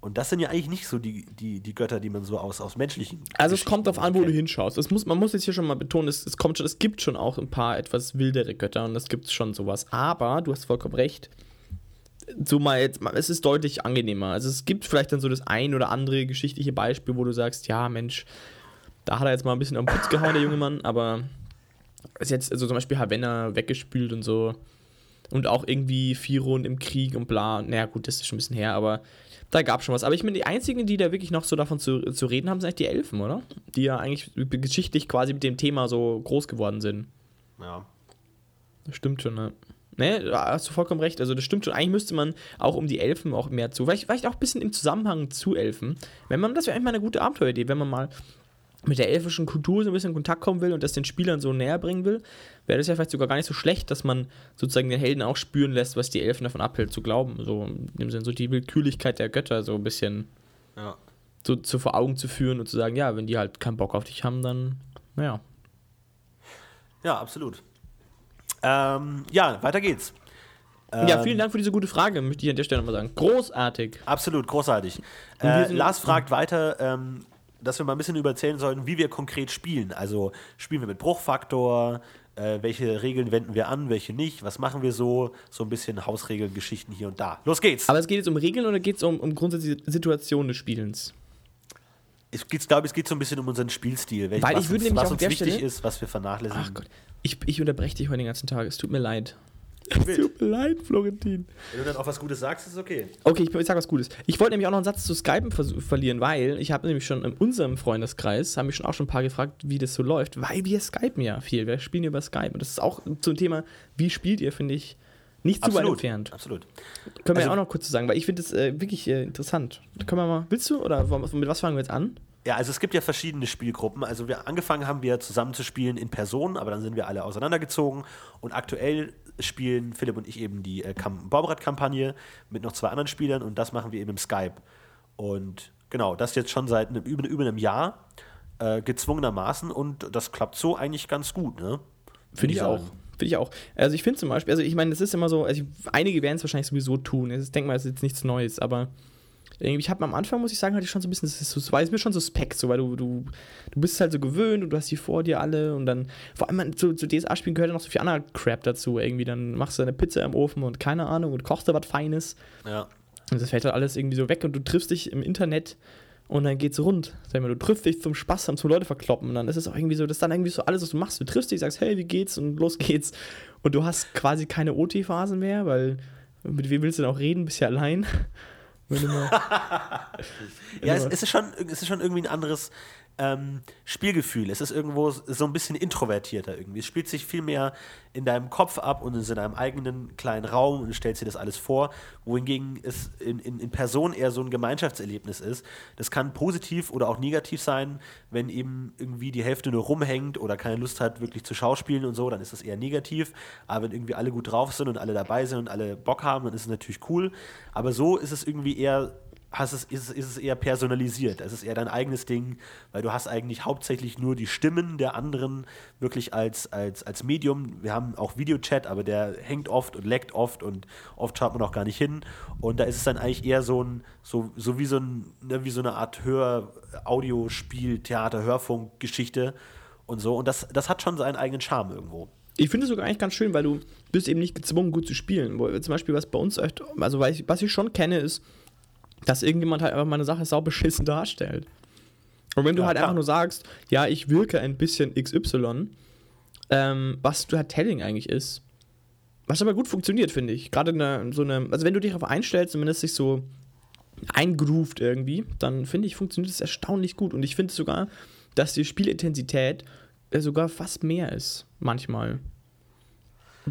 Und das sind ja eigentlich nicht so die, die, die Götter, die man so aus, aus menschlichen. Also es kommt darauf an, wo du hinschaust. Es muss, man muss jetzt hier schon mal betonen, es, es kommt schon, es gibt schon auch ein paar etwas wildere Götter und es gibt schon sowas. Aber du hast vollkommen recht. So mal jetzt, es ist deutlich angenehmer. Also es gibt vielleicht dann so das ein oder andere geschichtliche Beispiel, wo du sagst, ja Mensch, da hat er jetzt mal ein bisschen am Putz gehauen, der junge Mann, aber ist jetzt, also zum Beispiel Havanna weggespült und so. Und auch irgendwie Firon im Krieg und bla. Naja, gut, das ist schon ein bisschen her, aber da gab es schon was. Aber ich meine, die einzigen, die da wirklich noch so davon zu, zu reden haben, sind eigentlich die Elfen, oder? Die ja eigentlich geschichtlich quasi mit dem Thema so groß geworden sind. Ja. Das stimmt schon, ne? Ne, da hast du vollkommen recht. Also das stimmt schon. Eigentlich müsste man auch um die Elfen auch mehr zu. Vielleicht, vielleicht auch ein bisschen im Zusammenhang zu Elfen. Wenn man, das wäre eigentlich mal eine gute Abenteueridee, wenn man mal mit der elfischen Kultur so ein bisschen in Kontakt kommen will und das den Spielern so näher bringen will, wäre das ja vielleicht sogar gar nicht so schlecht, dass man sozusagen den Helden auch spüren lässt, was die Elfen davon abhält, zu glauben. So im Sinne, so die Willkürlichkeit der Götter so ein bisschen Ja. so, so vor Augen zu führen und zu sagen, ja, wenn die halt keinen Bock auf dich haben, dann, naja. Ja, absolut. Ähm, ja, weiter geht's. ja, Ähm, vielen Dank für diese gute Frage, möchte ich an der Stelle nochmal sagen. Großartig. Absolut, großartig. Äh, Lars fragt weiter, ähm, dass wir mal ein bisschen überzählen sollten, wie wir konkret spielen. Also spielen wir mit Bruchfaktor, äh, welche Regeln wenden wir an, welche nicht, was machen wir so, so ein bisschen Hausregeln, Geschichten hier und da. Los geht's! Aber es geht jetzt um Regeln oder geht es um, um grundsätzliche Situationen des Spielens? ich glaube, es geht so ein bisschen um unseren Spielstil, welch, Weil was ich würde uns, nämlich was uns wichtig Stelle- ist, was wir vernachlässigen. Ach Gott, ich, ich unterbreche dich heute den ganzen Tag. Es tut mir leid. Es tut mir leid, Florentin. Wenn du dann auch was Gutes sagst, ist es okay. Okay, ich, ich sag was Gutes. Ich wollte nämlich auch noch einen Satz zu Skypen verlieren, weil ich habe nämlich schon in unserem Freundeskreis, haben mich schon auch schon ein paar gefragt, wie das so läuft, weil wir skypen ja viel. Wir spielen über Skype. Und das ist auch zum Thema, wie spielt ihr, finde ich, nicht zu weit entfernt. Absolut. Können wir Also- ja auch noch kurz zu sagen, weil ich finde das äh, wirklich äh, interessant. Können wir mal, willst du oder mit was fangen wir jetzt an? Ja, also es gibt ja verschiedene Spielgruppen. Also wir angefangen haben wir zusammen zu spielen in Person, aber dann sind wir alle auseinandergezogen und aktuell spielen Philipp und ich eben die äh, Kam- Baubrad-Kampagne mit noch zwei anderen Spielern und das machen wir eben im Skype. Und genau, das jetzt schon seit einem, über, über einem Jahr äh, gezwungenermaßen und das klappt so eigentlich ganz gut, ne? Finde ich auch. Finde ich auch. Also ich finde zum Beispiel, also ich meine, das ist immer so, also ich, einige werden es wahrscheinlich sowieso tun. Ich denke mal, das ist jetzt nichts Neues, aber ich habe am Anfang, muss ich sagen, hatte ich schon so ein bisschen, das ist, so- das war mir schon suspekt, so, weil du, du, du bist halt so gewöhnt und du hast die vor dir alle und dann, vor allem man- zu, zu DSA-Spielen gehört ja noch so viel anderer Crap dazu, irgendwie, dann machst du eine Pizza im Ofen und keine Ahnung und kochst da was Feines Ja. und das fällt halt alles irgendwie so weg und du triffst dich im Internet und dann geht's rund. Sag mal, du triffst dich zum Spaß, haben zum Leute verkloppen und dann ist es auch irgendwie so, das ist dann irgendwie so alles, was du machst. Du triffst dich, sagst, hey, wie geht's und los geht's. Und du hast quasi keine OT-Phasen mehr, weil mit wem willst du denn auch reden? Bist ja allein. Wenn du mal, Ja, es, es, ist schon, es ist schon irgendwie ein anderes ähm, Spielgefühl. Es ist irgendwo so ein bisschen introvertierter irgendwie. Es spielt sich viel mehr in deinem Kopf ab und ist in deinem eigenen kleinen Raum und stellst dir das alles vor, wohingegen es in, in, in Person eher so ein Gemeinschaftserlebnis ist. Das kann positiv oder auch negativ sein, wenn eben irgendwie die Hälfte nur rumhängt oder keine Lust hat, wirklich zu schauspielen und so, dann ist das eher negativ. Aber wenn irgendwie alle gut drauf sind und alle dabei sind und alle Bock haben, dann ist es natürlich cool. Aber so ist es irgendwie eher hast es, ist, es- ist es eher personalisiert. Es ist eher dein eigenes Ding, weil du hast eigentlich hauptsächlich nur die Stimmen der anderen wirklich als, als, als Medium. Wir haben auch Videochat, aber der hängt oft und leckt oft und oft schaut man auch gar nicht hin. Und da ist es dann eigentlich eher so ein, so, so wie so ein, ne, wie so eine Art Hör, Audiospiel, Theater, Hörfunk, Geschichte und so. Und das, das hat schon seinen eigenen Charme irgendwo. ich finde es sogar eigentlich ganz schön, weil du bist eben nicht gezwungen, gut zu spielen. Zum Beispiel, was bei uns also was ich schon kenne, ist, dass irgendjemand halt einfach mal eine Sache sau beschissen darstellt. Und wenn du Ja, halt klar. einfach nur sagst, ja, ich wirke ein bisschen XY, ähm, was du halt Telling eigentlich ist, was aber gut funktioniert, finde ich. Gerade in einer, so eine, also wenn du dich darauf einstellst, zumindest sich so eingroovt irgendwie, dann finde ich, funktioniert es erstaunlich gut. Und ich finde sogar, dass die Spielintensität äh, sogar fast mehr ist, manchmal.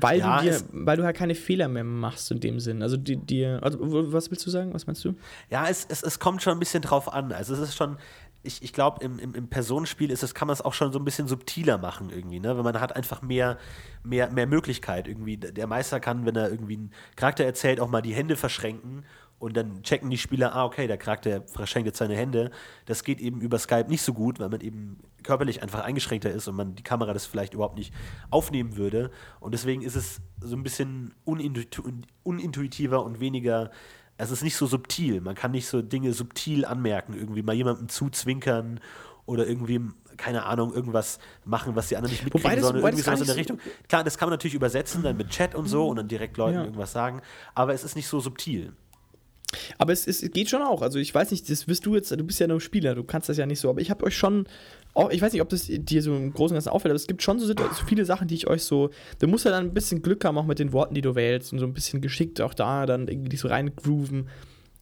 Weil, Ja, du dir, weil du halt keine Fehler mehr machst in dem Sinn. Also die, dir, also w- was willst du sagen? Was meinst du? Ja, es, es, es kommt schon ein bisschen drauf an. Also es ist schon, ich, ich glaube, im, im, im Personenspiel ist es, kann man es auch schon so ein bisschen subtiler machen irgendwie, ne? Weil man hat einfach mehr, mehr, mehr Möglichkeit irgendwie. Der Meister kann, wenn er irgendwie einen Charakter erzählt, auch mal die Hände verschränken und dann checken die Spieler, ah, okay, der Charakter verschränkt jetzt seine Hände. Das geht eben über Skype nicht so gut, weil man eben körperlich einfach eingeschränkter ist und man die Kamera das vielleicht überhaupt nicht aufnehmen würde. Und deswegen ist es so ein bisschen unintuitiver und weniger es ist nicht so subtil. Man kann nicht so Dinge subtil anmerken, irgendwie mal jemandem zuzwinkern oder irgendwie, keine Ahnung, irgendwas machen, was die anderen nicht mitkriegen das- sollen. wobei Irgendwie sowas in der Richtung. Klar, das kann man natürlich übersetzen, dann mit Chat und so und dann direkt Leuten Ja. irgendwas sagen, aber es ist nicht so subtil. Aber es, es geht schon auch. Also ich weiß nicht, das wirst du jetzt, du bist ja nur Spieler, du kannst das ja nicht so, aber ich habe euch schon, ich weiß nicht, ob das dir so im Großen und Ganzen auffällt, aber es gibt schon so, so viele Sachen, die ich euch so, du musst ja dann ein bisschen Glück haben, auch mit den Worten, die du wählst und so ein bisschen geschickt auch da dann irgendwie so reingrooven.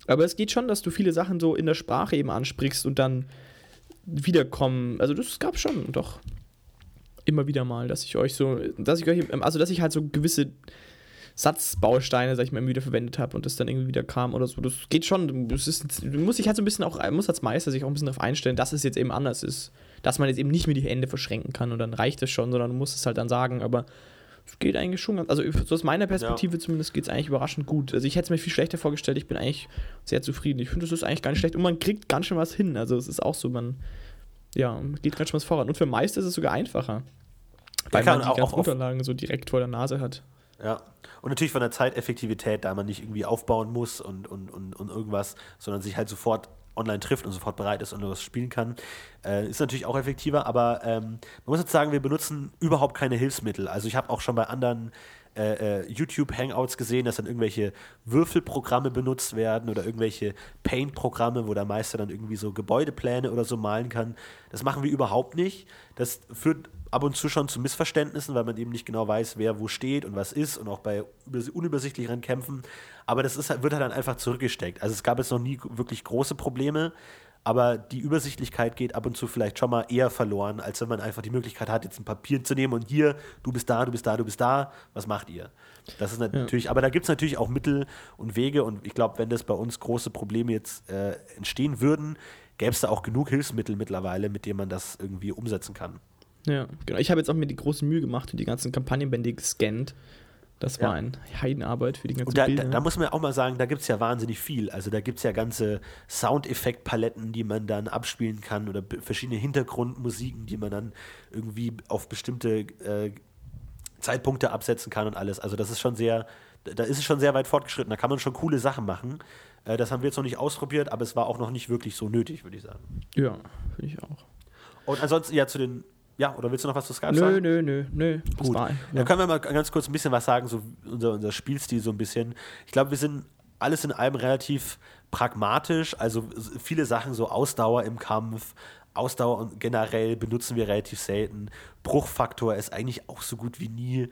Aber es geht schon, dass du viele Sachen so in der Sprache eben ansprichst und dann wiederkommen. Also das gab schon doch immer wieder mal, dass ich euch so, dass ich euch, also dass ich halt so gewisse Satzbausteine, sag ich mal, wieder verwendet habe und das dann irgendwie wieder kam oder so. Das geht schon. Das ist, du musst dich halt so ein bisschen auch, muss als Meister sich auch ein bisschen darauf einstellen, dass es jetzt eben anders ist. Dass man jetzt eben nicht mehr die Hände verschränken kann und dann reicht es schon, sondern du musst es halt dann sagen, aber es geht eigentlich schon ganz, also so aus meiner Perspektive ja. zumindest geht es eigentlich überraschend gut. Also ich hätte es mir viel schlechter vorgestellt, ich bin eigentlich sehr zufrieden. Ich finde, das ist eigentlich gar nicht schlecht und man kriegt ganz schön was hin. Also es ist auch so, man, ja, geht ganz schön was voran. Und für Meister ist es sogar einfacher. Weil man die ganzen Unterlagen so direkt vor der Nase hat. Ja. Und natürlich von der Zeiteffektivität, da man nicht irgendwie aufbauen muss und, und, und, und irgendwas, sondern sich halt sofort online trifft und sofort bereit ist und was spielen kann, äh, ist natürlich auch effektiver. Aber ähm, man muss jetzt sagen, wir benutzen überhaupt keine Hilfsmittel. Also ich habe auch schon bei anderen äh, äh, YouTube-Hangouts gesehen, dass dann irgendwelche Würfelprogramme benutzt werden oder irgendwelche Paint-Programme, wo der Meister dann irgendwie so Gebäudepläne oder so malen kann. Das machen wir überhaupt nicht. Das führt ab und zu schon zu Missverständnissen, weil man eben nicht genau weiß, wer wo steht und was ist und auch bei unübersichtlicheren Kämpfen. Aber das ist, wird halt dann einfach zurückgesteckt. Also es gab jetzt noch nie wirklich große Probleme, aber die Übersichtlichkeit geht ab und zu vielleicht schon mal eher verloren, als wenn man einfach die Möglichkeit hat, jetzt ein Papier zu nehmen und hier, du bist da, du bist da, du bist da, was macht ihr? Das ist natürlich, ja. aber da gibt es natürlich auch Mittel und Wege und ich glaube, wenn das bei uns große Probleme jetzt äh, entstehen würden, gäbe es da auch genug Hilfsmittel mittlerweile, mit denen man das irgendwie umsetzen kann. Ja, genau. Ich habe jetzt auch mir die große Mühe gemacht und die ganzen Kampagnenbände gescannt. Das war ja. eine Heidenarbeit für die ganze Und da, da, da, muss man auch mal sagen, da gibt es ja wahnsinnig viel. Also da gibt es ja ganze Soundeffektpaletten, die man dann abspielen kann oder verschiedene Hintergrundmusiken, die man dann irgendwie auf bestimmte äh, Zeitpunkte absetzen kann und alles. Also das ist schon sehr, da ist es schon sehr weit fortgeschritten. Da kann man schon coole Sachen machen. Äh, das haben wir jetzt noch nicht ausprobiert, aber es war auch noch nicht wirklich so nötig, würde ich sagen. Ja, finde ich auch. Und ansonsten ja zu den ja, oder willst du noch was zu Skype nö, sagen? Nö, nö, nö, Gut. War, ja. Da können wir mal ganz kurz ein bisschen was sagen, so unser, unser Spielstil so ein bisschen. Ich glaube, wir sind alles in allem relativ pragmatisch, also viele Sachen so Ausdauer im Kampf, Ausdauer und generell benutzen wir relativ selten. Bruchfaktor ist eigentlich auch so gut wie nie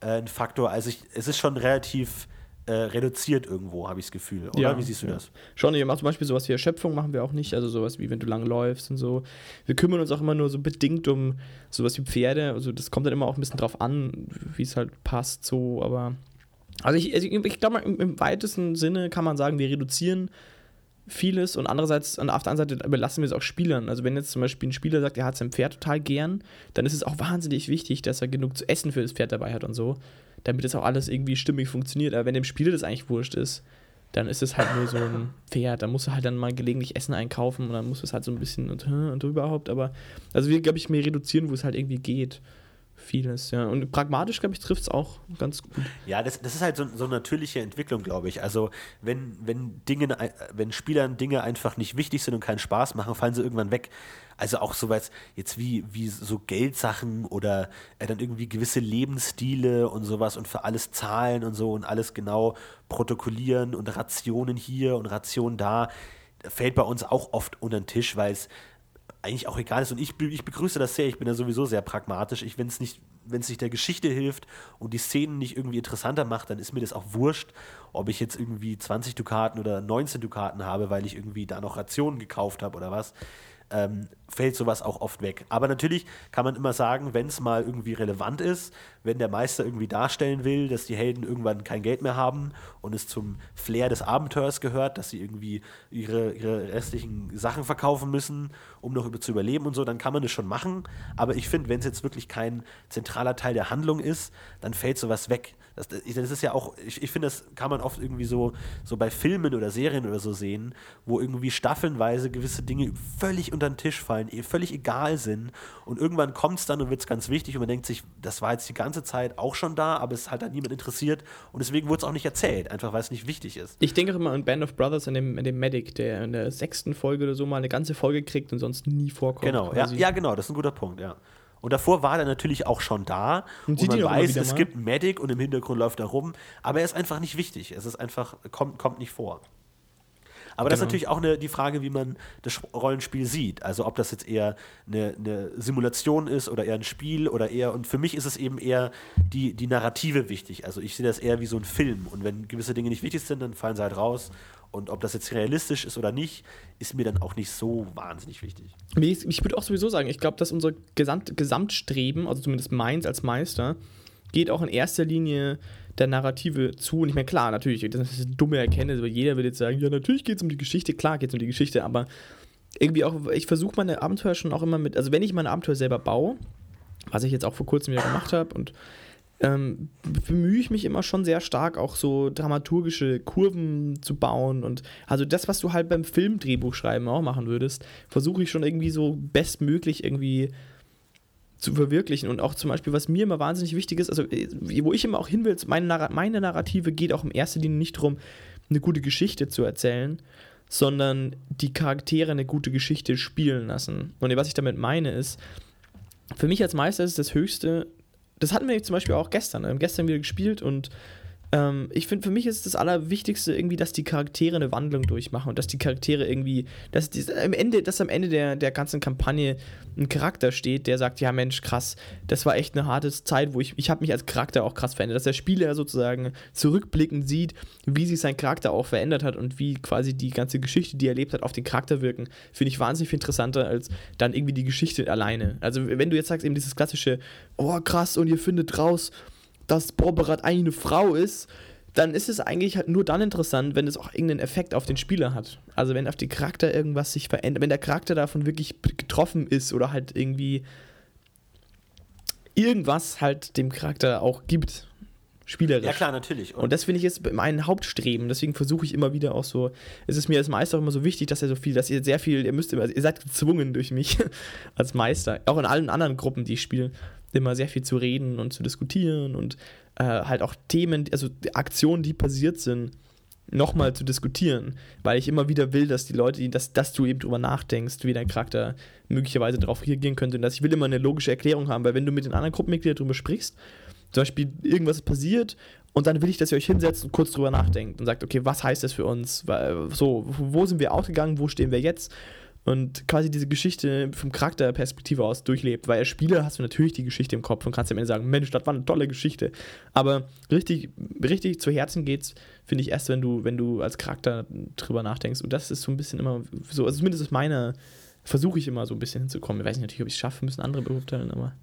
äh, ein Faktor. Also ich, es ist schon relativ äh, reduziert irgendwo, habe ich das Gefühl. Oder ja, wie siehst du ja. das? Schon, ihr macht zum Beispiel sowas wie Erschöpfung machen wir auch nicht, also sowas wie wenn du lang läufst und so. Wir kümmern uns auch immer nur so bedingt um sowas wie Pferde, also das kommt dann immer auch ein bisschen drauf an, wie es halt passt, so, aber. Also ich, also ich glaube, im, im weitesten Sinne kann man sagen, wir reduzieren vieles und andererseits, auf der anderen Seite überlassen wir es auch Spielern. Also wenn jetzt zum Beispiel ein Spieler sagt, er hat sein Pferd total gern, dann ist es auch wahnsinnig wichtig, dass er genug zu essen für das Pferd dabei hat und so damit das auch alles irgendwie stimmig funktioniert. Aber wenn dem Spieler das eigentlich wurscht ist, dann ist es halt nur so ein Pferd. Da muss er halt dann mal gelegentlich Essen einkaufen und dann muss es halt so ein bisschen und, und überhaupt. Aber, also wir, glaube ich, mehr reduzieren, wo es halt irgendwie geht. Vieles, ja. Und pragmatisch, glaube ich, trifft es auch ganz gut. Ja, das, das ist halt so, so eine natürliche Entwicklung, glaube ich. Also, wenn, wenn Dinge, wenn Spielern Dinge einfach nicht wichtig sind und keinen Spaß machen, fallen sie irgendwann weg. Also auch sowas jetzt wie, wie so Geldsachen oder äh, dann irgendwie gewisse Lebensstile und sowas und für alles zahlen und so und alles genau protokollieren und Rationen hier und Rationen da, fällt bei uns auch oft unter den Tisch, weil es eigentlich auch egal ist. Und ich, ich begrüße das sehr. Ich bin ja sowieso sehr pragmatisch. Wenn es nicht, wenn es nicht der Geschichte hilft und die Szenen nicht irgendwie interessanter macht, dann ist mir das auch wurscht, ob ich jetzt irgendwie 20 Dukaten oder 19 Dukaten habe, weil ich irgendwie da noch Rationen gekauft habe oder was ähm, fällt sowas auch oft weg. Aber natürlich kann man immer sagen, wenn es mal irgendwie relevant ist, wenn der Meister irgendwie darstellen will, dass die Helden irgendwann kein Geld mehr haben und es zum Flair des Abenteuers gehört, dass sie irgendwie ihre, ihre restlichen Sachen verkaufen müssen, um noch zu überleben und so, dann kann man das schon machen. Aber ich finde, wenn es jetzt wirklich kein zentraler Teil der Handlung ist, dann fällt sowas weg. Das, das ist ja auch, ich, ich finde, das kann man oft irgendwie so, so bei Filmen oder Serien oder so sehen, wo irgendwie staffelnweise gewisse Dinge völlig unter den Tisch fallen, eh völlig egal sind. Und irgendwann kommt es dann und wird es ganz wichtig und man denkt sich, das war jetzt die ganze Zeit auch schon da, aber es hat dann niemand interessiert und deswegen wurde es auch nicht erzählt, einfach weil es nicht wichtig ist. Ich denke auch immer an Band of Brothers, an dem, an dem Medic, der in der sechsten Folge oder so mal eine ganze Folge kriegt und sonst nie vorkommt. Genau, ja, ja, genau, das ist ein guter Punkt, ja. Und davor war er natürlich auch schon da. Und, und man weiß, es gibt Medic und im Hintergrund läuft er rum. Aber er ist einfach nicht wichtig. Es ist einfach, kommt, kommt nicht vor. Aber das ist Genau. natürlich auch eine, die Frage, wie man das Rollenspiel sieht. Also ob das jetzt eher eine, eine Simulation ist oder eher ein Spiel oder eher, und für mich ist es eben eher die, die Narrative wichtig. Also ich sehe das eher wie so ein Film. Und wenn gewisse Dinge nicht wichtig sind, dann fallen sie halt raus. Und ob das jetzt realistisch ist oder nicht, ist mir dann auch nicht so wahnsinnig wichtig. Ich würde auch sowieso sagen, ich glaube, dass unser Gesamt Gesamtstreben, also zumindest meins als Meister, geht auch in erster Linie der Narrative zu. Und ich meine, klar, natürlich, das ist eine dumme Erkenntnis, aber jeder würde jetzt sagen, ja, natürlich geht es um die Geschichte, klar geht es um die Geschichte, aber irgendwie auch, ich versuche meine Abenteuer schon auch immer mit, also wenn ich meine Abenteuer selber baue, was ich jetzt auch vor kurzem wieder gemacht habe und ähm, bemühe ich mich immer schon sehr stark, auch so dramaturgische Kurven zu bauen. Und also das, was du halt beim Filmdrehbuch schreiben auch machen würdest, versuche ich schon irgendwie so bestmöglich irgendwie zu verwirklichen. Und auch zum Beispiel, was mir immer wahnsinnig wichtig ist, also äh, wo ich immer auch hin will, meine, Narra meine Narrative geht auch in erster Linie nicht darum, eine gute Geschichte zu erzählen, sondern die Charaktere eine gute Geschichte spielen lassen. Und was ich damit meine ist, für mich als Meister ist das Höchste, das hatten wir zum Beispiel auch gestern. Wir haben gestern wieder gespielt und ähm, ich finde, für mich ist das Allerwichtigste irgendwie, dass die Charaktere eine Wandlung durchmachen und dass die Charaktere irgendwie, dass, die, am Ende, dass am Ende der, der ganzen Kampagne ein Charakter steht, der sagt, ja Mensch, krass, das war echt eine harte Zeit, wo ich, ich habe mich als Charakter auch krass verändert, dass der Spieler sozusagen zurückblickend sieht, wie sich sein Charakter auch verändert hat und wie quasi die ganze Geschichte, die er erlebt hat, auf den Charakter wirken, finde ich wahnsinnig viel interessanter als dann irgendwie die Geschichte alleine. Also wenn du jetzt sagst, eben dieses klassische, oh krass, und ihr findet raus, dass Borberat eigentlich eine Frau ist, dann ist es eigentlich halt nur dann interessant, wenn es auch irgendeinen Effekt auf den Spieler hat. Also wenn auf den Charakter irgendwas sich verändert, wenn der Charakter davon wirklich getroffen ist oder halt irgendwie irgendwas halt dem Charakter auch gibt. Spielerisch. Ja, klar, natürlich. Und das finde ich jetzt mein Hauptstreben. Deswegen versuche ich immer wieder auch so. Es ist mir als Meister auch immer so wichtig, dass ihr so viel, dass ihr sehr viel, ihr müsst immer, ihr seid gezwungen durch mich als Meister, auch in allen anderen Gruppen, die ich spiele, immer sehr viel zu reden und zu diskutieren und äh, halt auch Themen, also Aktionen, die passiert sind, nochmal zu diskutieren, weil ich immer wieder will, dass die Leute, dass, dass du eben drüber nachdenkst, wie dein Charakter möglicherweise darauf reagieren könnte und dass ich will immer eine logische Erklärung haben, weil wenn du mit den anderen Gruppenmitgliedern drüber sprichst, zum Beispiel irgendwas passiert und dann will ich, dass ihr euch hinsetzt und kurz drüber nachdenkt und sagt, okay, was heißt das für uns? So, wo sind wir ausgegangen, wo stehen wir jetzt? Und quasi diese Geschichte vom Charakterperspektive aus durchlebt, weil als Spieler hast du natürlich die Geschichte im Kopf und kannst am Ende sagen, Mensch, das war eine tolle Geschichte. Aber richtig, richtig zu Herzen geht's, finde ich erst, wenn du, wenn du als Charakter drüber nachdenkst. Und das ist so ein bisschen immer so, also zumindest ist meiner, versuche ich immer so ein bisschen hinzukommen. Ich weiß nicht natürlich, ob ich es schaffe, müssen andere beurteilen, aber.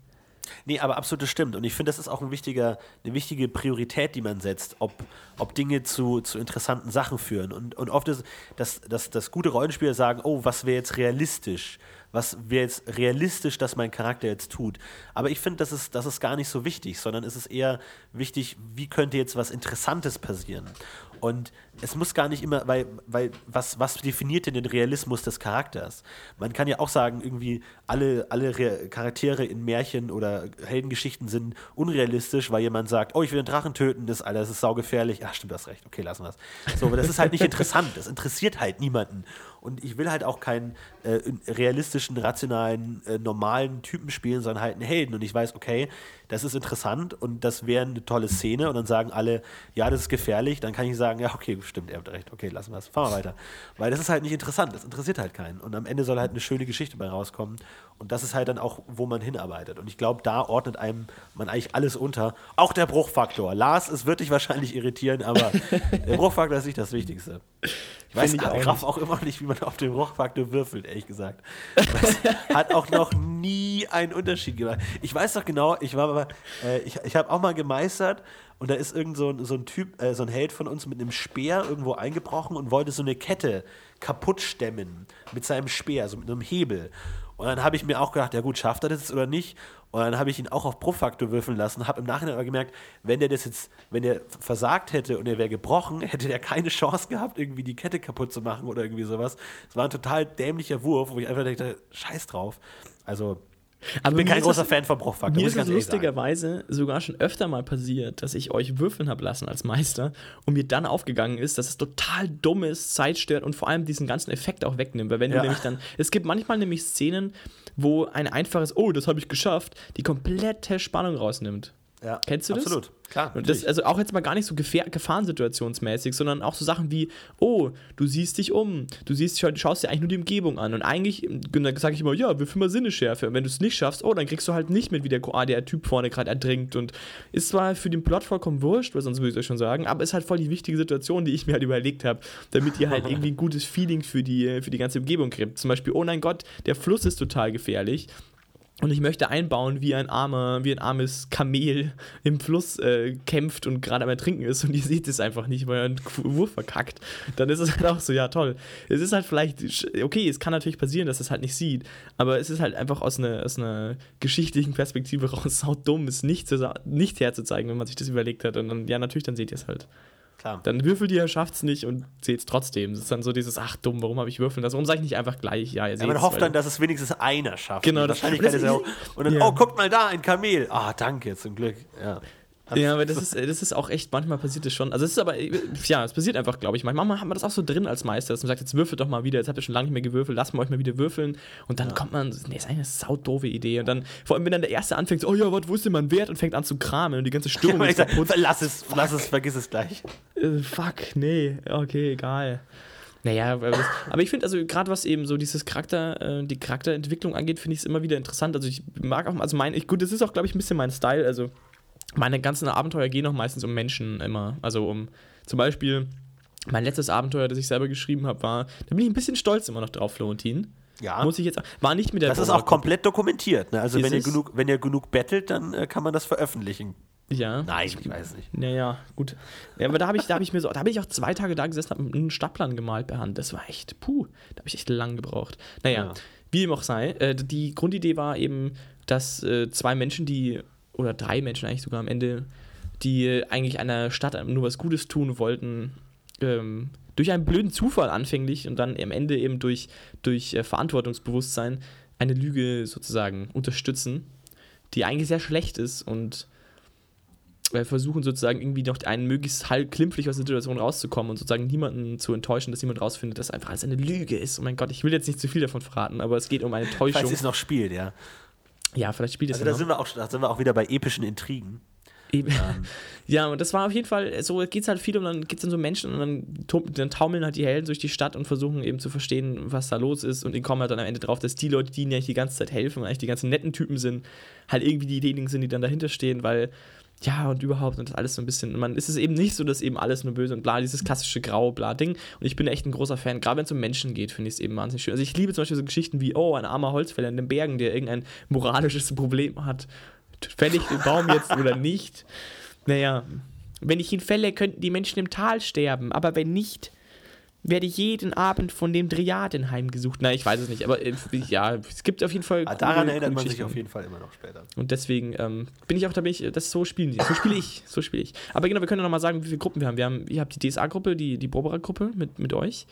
Nee, aber absolut das stimmt. Und ich finde, das ist auch ein wichtiger, eine wichtige Priorität, die man setzt, ob, ob Dinge zu, zu interessanten Sachen führen. Und, und oft ist das, das, das gute Rollenspieler sagen, oh, was wäre jetzt realistisch? Was wäre jetzt realistisch, dass mein Charakter jetzt tut? Aber ich finde, das ist, das ist gar nicht so wichtig, sondern es ist eher wichtig, wie könnte jetzt was Interessantes passieren? Und es muss gar nicht immer, weil, weil was, was definiert denn den Realismus des Charakters? Man kann ja auch sagen, irgendwie alle, alle Re Charaktere in Märchen oder Heldengeschichten sind unrealistisch, weil jemand sagt, oh, ich will den Drachen töten, das, Alter, das ist saugefährlich. Ach, stimmt, das recht. Okay, lassen wir es. So, aber das ist halt nicht interessant. Das interessiert halt niemanden. Und ich will halt auch keinen äh, realistischen, rationalen, äh, normalen Typen spielen, sondern halt einen Helden. Und ich weiß, okay, das ist interessant und das wäre eine tolle Szene. Und dann sagen alle, ja, das ist gefährlich. Dann kann ich sagen, ja, okay, stimmt, er hat recht. Okay, lassen wir es. Fahren wir weiter. Weil das ist halt nicht interessant. Das interessiert halt keinen. Und am Ende soll halt eine schöne Geschichte bei rauskommen. Und das ist halt dann auch, wo man hinarbeitet. Und ich glaube, da ordnet einem man eigentlich alles unter. Auch der Bruchfaktor. Lars, es wird dich wahrscheinlich irritieren, aber der Bruchfaktor ist nicht das Wichtigste. Ich weiß ich auch Raff auch immer nicht, wie man auf den Bruchfaktor würfelt, ehrlich gesagt. Das hat auch noch nie einen Unterschied gemacht. Ich weiß doch genau, ich war äh, ich, ich habe auch mal gemeistert und da ist irgend so ein, so ein Typ, äh, so ein Held von uns mit einem Speer irgendwo eingebrochen und wollte so eine Kette kaputt stemmen mit seinem Speer, so mit einem Hebel. Und dann habe ich mir auch gedacht, ja gut, schafft er das jetzt oder nicht? Und dann habe ich ihn auch auf Bruchfaktor würfeln lassen, habe im Nachhinein aber gemerkt, wenn der das jetzt, wenn der versagt hätte und er wäre gebrochen, hätte der keine Chance gehabt, irgendwie die Kette kaputt zu machen oder irgendwie sowas. Es war ein total dämlicher Wurf, wo ich einfach dachte, scheiß drauf. Also, ich Aber bin mir kein großer Fan von Bruchfaktor, Mir ist ich es lustigerweise sogar schon öfter mal passiert, dass ich euch würfeln habe lassen als Meister und mir dann aufgegangen ist, dass es total dumm ist, Zeit stört und vor allem diesen ganzen Effekt auch wegnimmt. Weil wenn du Ja. nämlich dann, es gibt manchmal nämlich Szenen, wo ein einfaches, oh, das habe ich geschafft, die komplette Spannung rausnimmt. Ja, Kennst du das? Absolut, klar. Und das, also auch jetzt mal gar nicht so Gefähr gefahrensituationsmäßig, sondern auch so Sachen wie, oh, du siehst dich um, du siehst dich, schaust dir eigentlich nur die Umgebung an. Und eigentlich, sage ich immer, ja, würfel mal Sinneschärfe. Und wenn du es nicht schaffst, oh, dann kriegst du halt nicht mit, wie der, ah, der Typ vorne gerade ertrinkt. Und ist zwar für den Plot vollkommen wurscht, weil sonst würde ich euch schon sagen, aber ist halt voll die wichtige Situation, die ich mir halt überlegt habe, damit ihr halt irgendwie ein gutes Feeling für die, für die ganze Umgebung kriegt. Zum Beispiel, oh mein Gott, der Fluss ist total gefährlich. Und ich möchte einbauen, wie ein armer, wie ein armes Kamel im Fluss äh, kämpft und gerade am Ertrinken ist und ihr seht es einfach nicht, weil er einen Wurf verkackt. Dann ist es halt auch so, ja toll. Es ist halt vielleicht, okay, es kann natürlich passieren, dass es halt nicht sieht, aber es ist halt einfach aus einer, aus einer geschichtlichen Perspektive raus sau dumm, es nicht, zu, nicht herzuzeigen, wenn man sich das überlegt hat. Und dann, ja, natürlich, dann seht ihr es halt. Klar. Dann würfelt ihr, schafft es nicht und seht es trotzdem. Das ist dann so dieses, ach dumm, warum habe ich würfeln lassen? Warum sage ich nicht einfach gleich? Ja, ihr Ja, man hofft dann, dass es wenigstens einer schafft. Genau, das- Wahrscheinlichkeit das- ist ja auch. Und dann, ja. oh, guckt mal da, ein Kamel. Ah, danke, zum Glück. Ja. Ja, aber das ist, das ist auch echt, manchmal passiert das schon. Also es ist aber, ja, es passiert einfach, glaube ich. Manchmal hat man das auch so drin als Meister, dass man sagt, jetzt würfelt doch mal wieder, jetzt habt ihr schon lange nicht mehr gewürfelt, lasst mal euch mal wieder würfeln. Und dann kommt man, nee, ist eine saudoofe Idee. Und dann, vor allem wenn dann der Erste anfängt, so, oh ja, was, wo ist denn mein Wert? Und fängt an zu kramen und die ganze Ja, Stimmung ich ist sag, kaputt. lass es, lass es, vergiss es gleich. Äh, fuck, nee, okay, egal. Naja, aber ich finde, also gerade was eben so dieses Charakter, äh, die Charakterentwicklung angeht, finde ich es immer wieder interessant. Also ich mag auch, also mein, ich, gut, das ist auch, glaube ich, ein bisschen mein Style. Also meine ganzen Abenteuer gehen auch meistens um Menschen immer. Also um zum Beispiel mein letztes Abenteuer, das ich selber geschrieben habe, war, da bin ich ein bisschen stolz immer noch drauf, Florentin. Ja. Muss ich jetzt, war nicht mit der Das ist Bora- auch komplett dokumentiert. Ne? Also Ist wenn ihr, genug, wenn ihr genug bettelt, dann äh, kann man das veröffentlichen. Ja. Nein, ich weiß nicht. Naja, gut. Ja, aber da habe ich, da hab ich mir so, da habe ich auch zwei Tage da gesessen, habe einen Stadtplan gemalt per Hand. Das war echt, puh, da habe ich echt lang gebraucht. Naja, Ja. wie dem auch sei, äh, die Grundidee war eben, dass äh, zwei Menschen, die, oder drei Menschen eigentlich sogar am Ende, die eigentlich einer Stadt nur was Gutes tun wollten, ähm, durch einen blöden Zufall anfänglich und dann am Ende eben durch, durch äh, Verantwortungsbewusstsein eine Lüge sozusagen unterstützen, die eigentlich sehr schlecht ist und äh, versuchen sozusagen irgendwie noch einen möglichst halt klimpflich aus der Situation rauszukommen und sozusagen niemanden zu enttäuschen, dass jemand rausfindet, dass einfach alles eine Lüge ist. Oh mein Gott, ich will jetzt nicht zu viel davon verraten, aber es geht um eine Falls Täuschung. es noch spielt, ja. Ja, vielleicht spielt es Also da sind, wir auch, da sind wir auch wieder bei epischen Intrigen. Eben. Ja, und das war auf jeden Fall, so geht es halt viel um, dann geht es dann so Menschen und dann, dann taumeln halt die Helden durch die Stadt und versuchen eben zu verstehen, was da los ist und die kommen halt dann am Ende drauf, dass die Leute, die ihnen ja die ganze Zeit helfen und eigentlich die ganzen netten Typen sind, halt irgendwie diejenigen sind, die dann dahinter stehen, weil ja und überhaupt und das alles so ein bisschen, man ist es eben nicht so, dass eben alles nur böse und bla, dieses klassische grau bla Ding und ich bin echt ein großer Fan, gerade wenn es um Menschen geht, finde ich es eben wahnsinnig schön. Also ich liebe zum Beispiel so Geschichten wie, oh, ein armer Holzfäller in den Bergen, der irgendein moralisches Problem hat, fälle ich den Baum jetzt oder nicht? Naja, wenn ich ihn fälle, könnten die Menschen im Tal sterben, aber wenn nicht, werde jeden Abend von dem Driaden heimgesucht. Nein, ich weiß es nicht, aber äh, ja, es gibt auf jeden Fall. Ah, daran erinnert man sich auf jeden Fall immer noch später. Und deswegen ähm, bin ich auch da, bin ich, das so spielen die. So spiele ich. So spiele ich. Aber genau, wir können ja noch mal sagen, wie viele Gruppen wir haben. Wir haben, ihr habt die DSA-Gruppe, die, die Bobera-Gruppe mit, mit euch.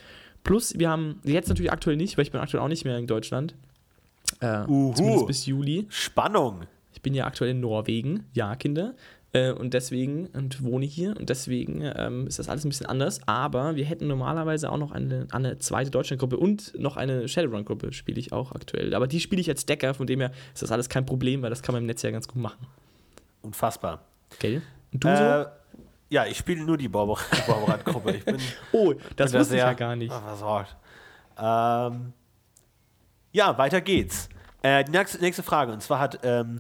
Plus, wir haben jetzt natürlich aktuell nicht, weil ich bin aktuell auch nicht mehr in Deutschland. Äh, Uhu. zumindest bis Juli. Spannung. Ich bin ja aktuell in Norwegen, ja, Kinder. Äh, und deswegen, und wohne hier, und deswegen ähm, ist das alles ein bisschen anders. Aber wir hätten normalerweise auch noch eine, eine zweite Deutschlandgruppe und noch eine Shadowrun-Gruppe spiele ich auch aktuell. Aber die spiele ich als Decker, von dem her ist das alles kein Problem, weil das kann man im Netz ja ganz gut machen. Unfassbar. Gell? Und du so? Äh, ja, ich spiele nur die bin Oh, das wusste ich ja gar nicht. versorgt. Ähm, ja, weiter geht's. Äh, die nächste, nächste Frage, und zwar hat ähm,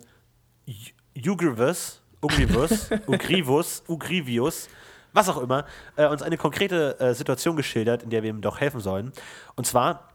Ugrivus, Ugrivus, Ugrivus, Ugrivius, was auch immer, äh, uns eine konkrete äh, Situation geschildert, in der wir ihm doch helfen sollen. Und zwar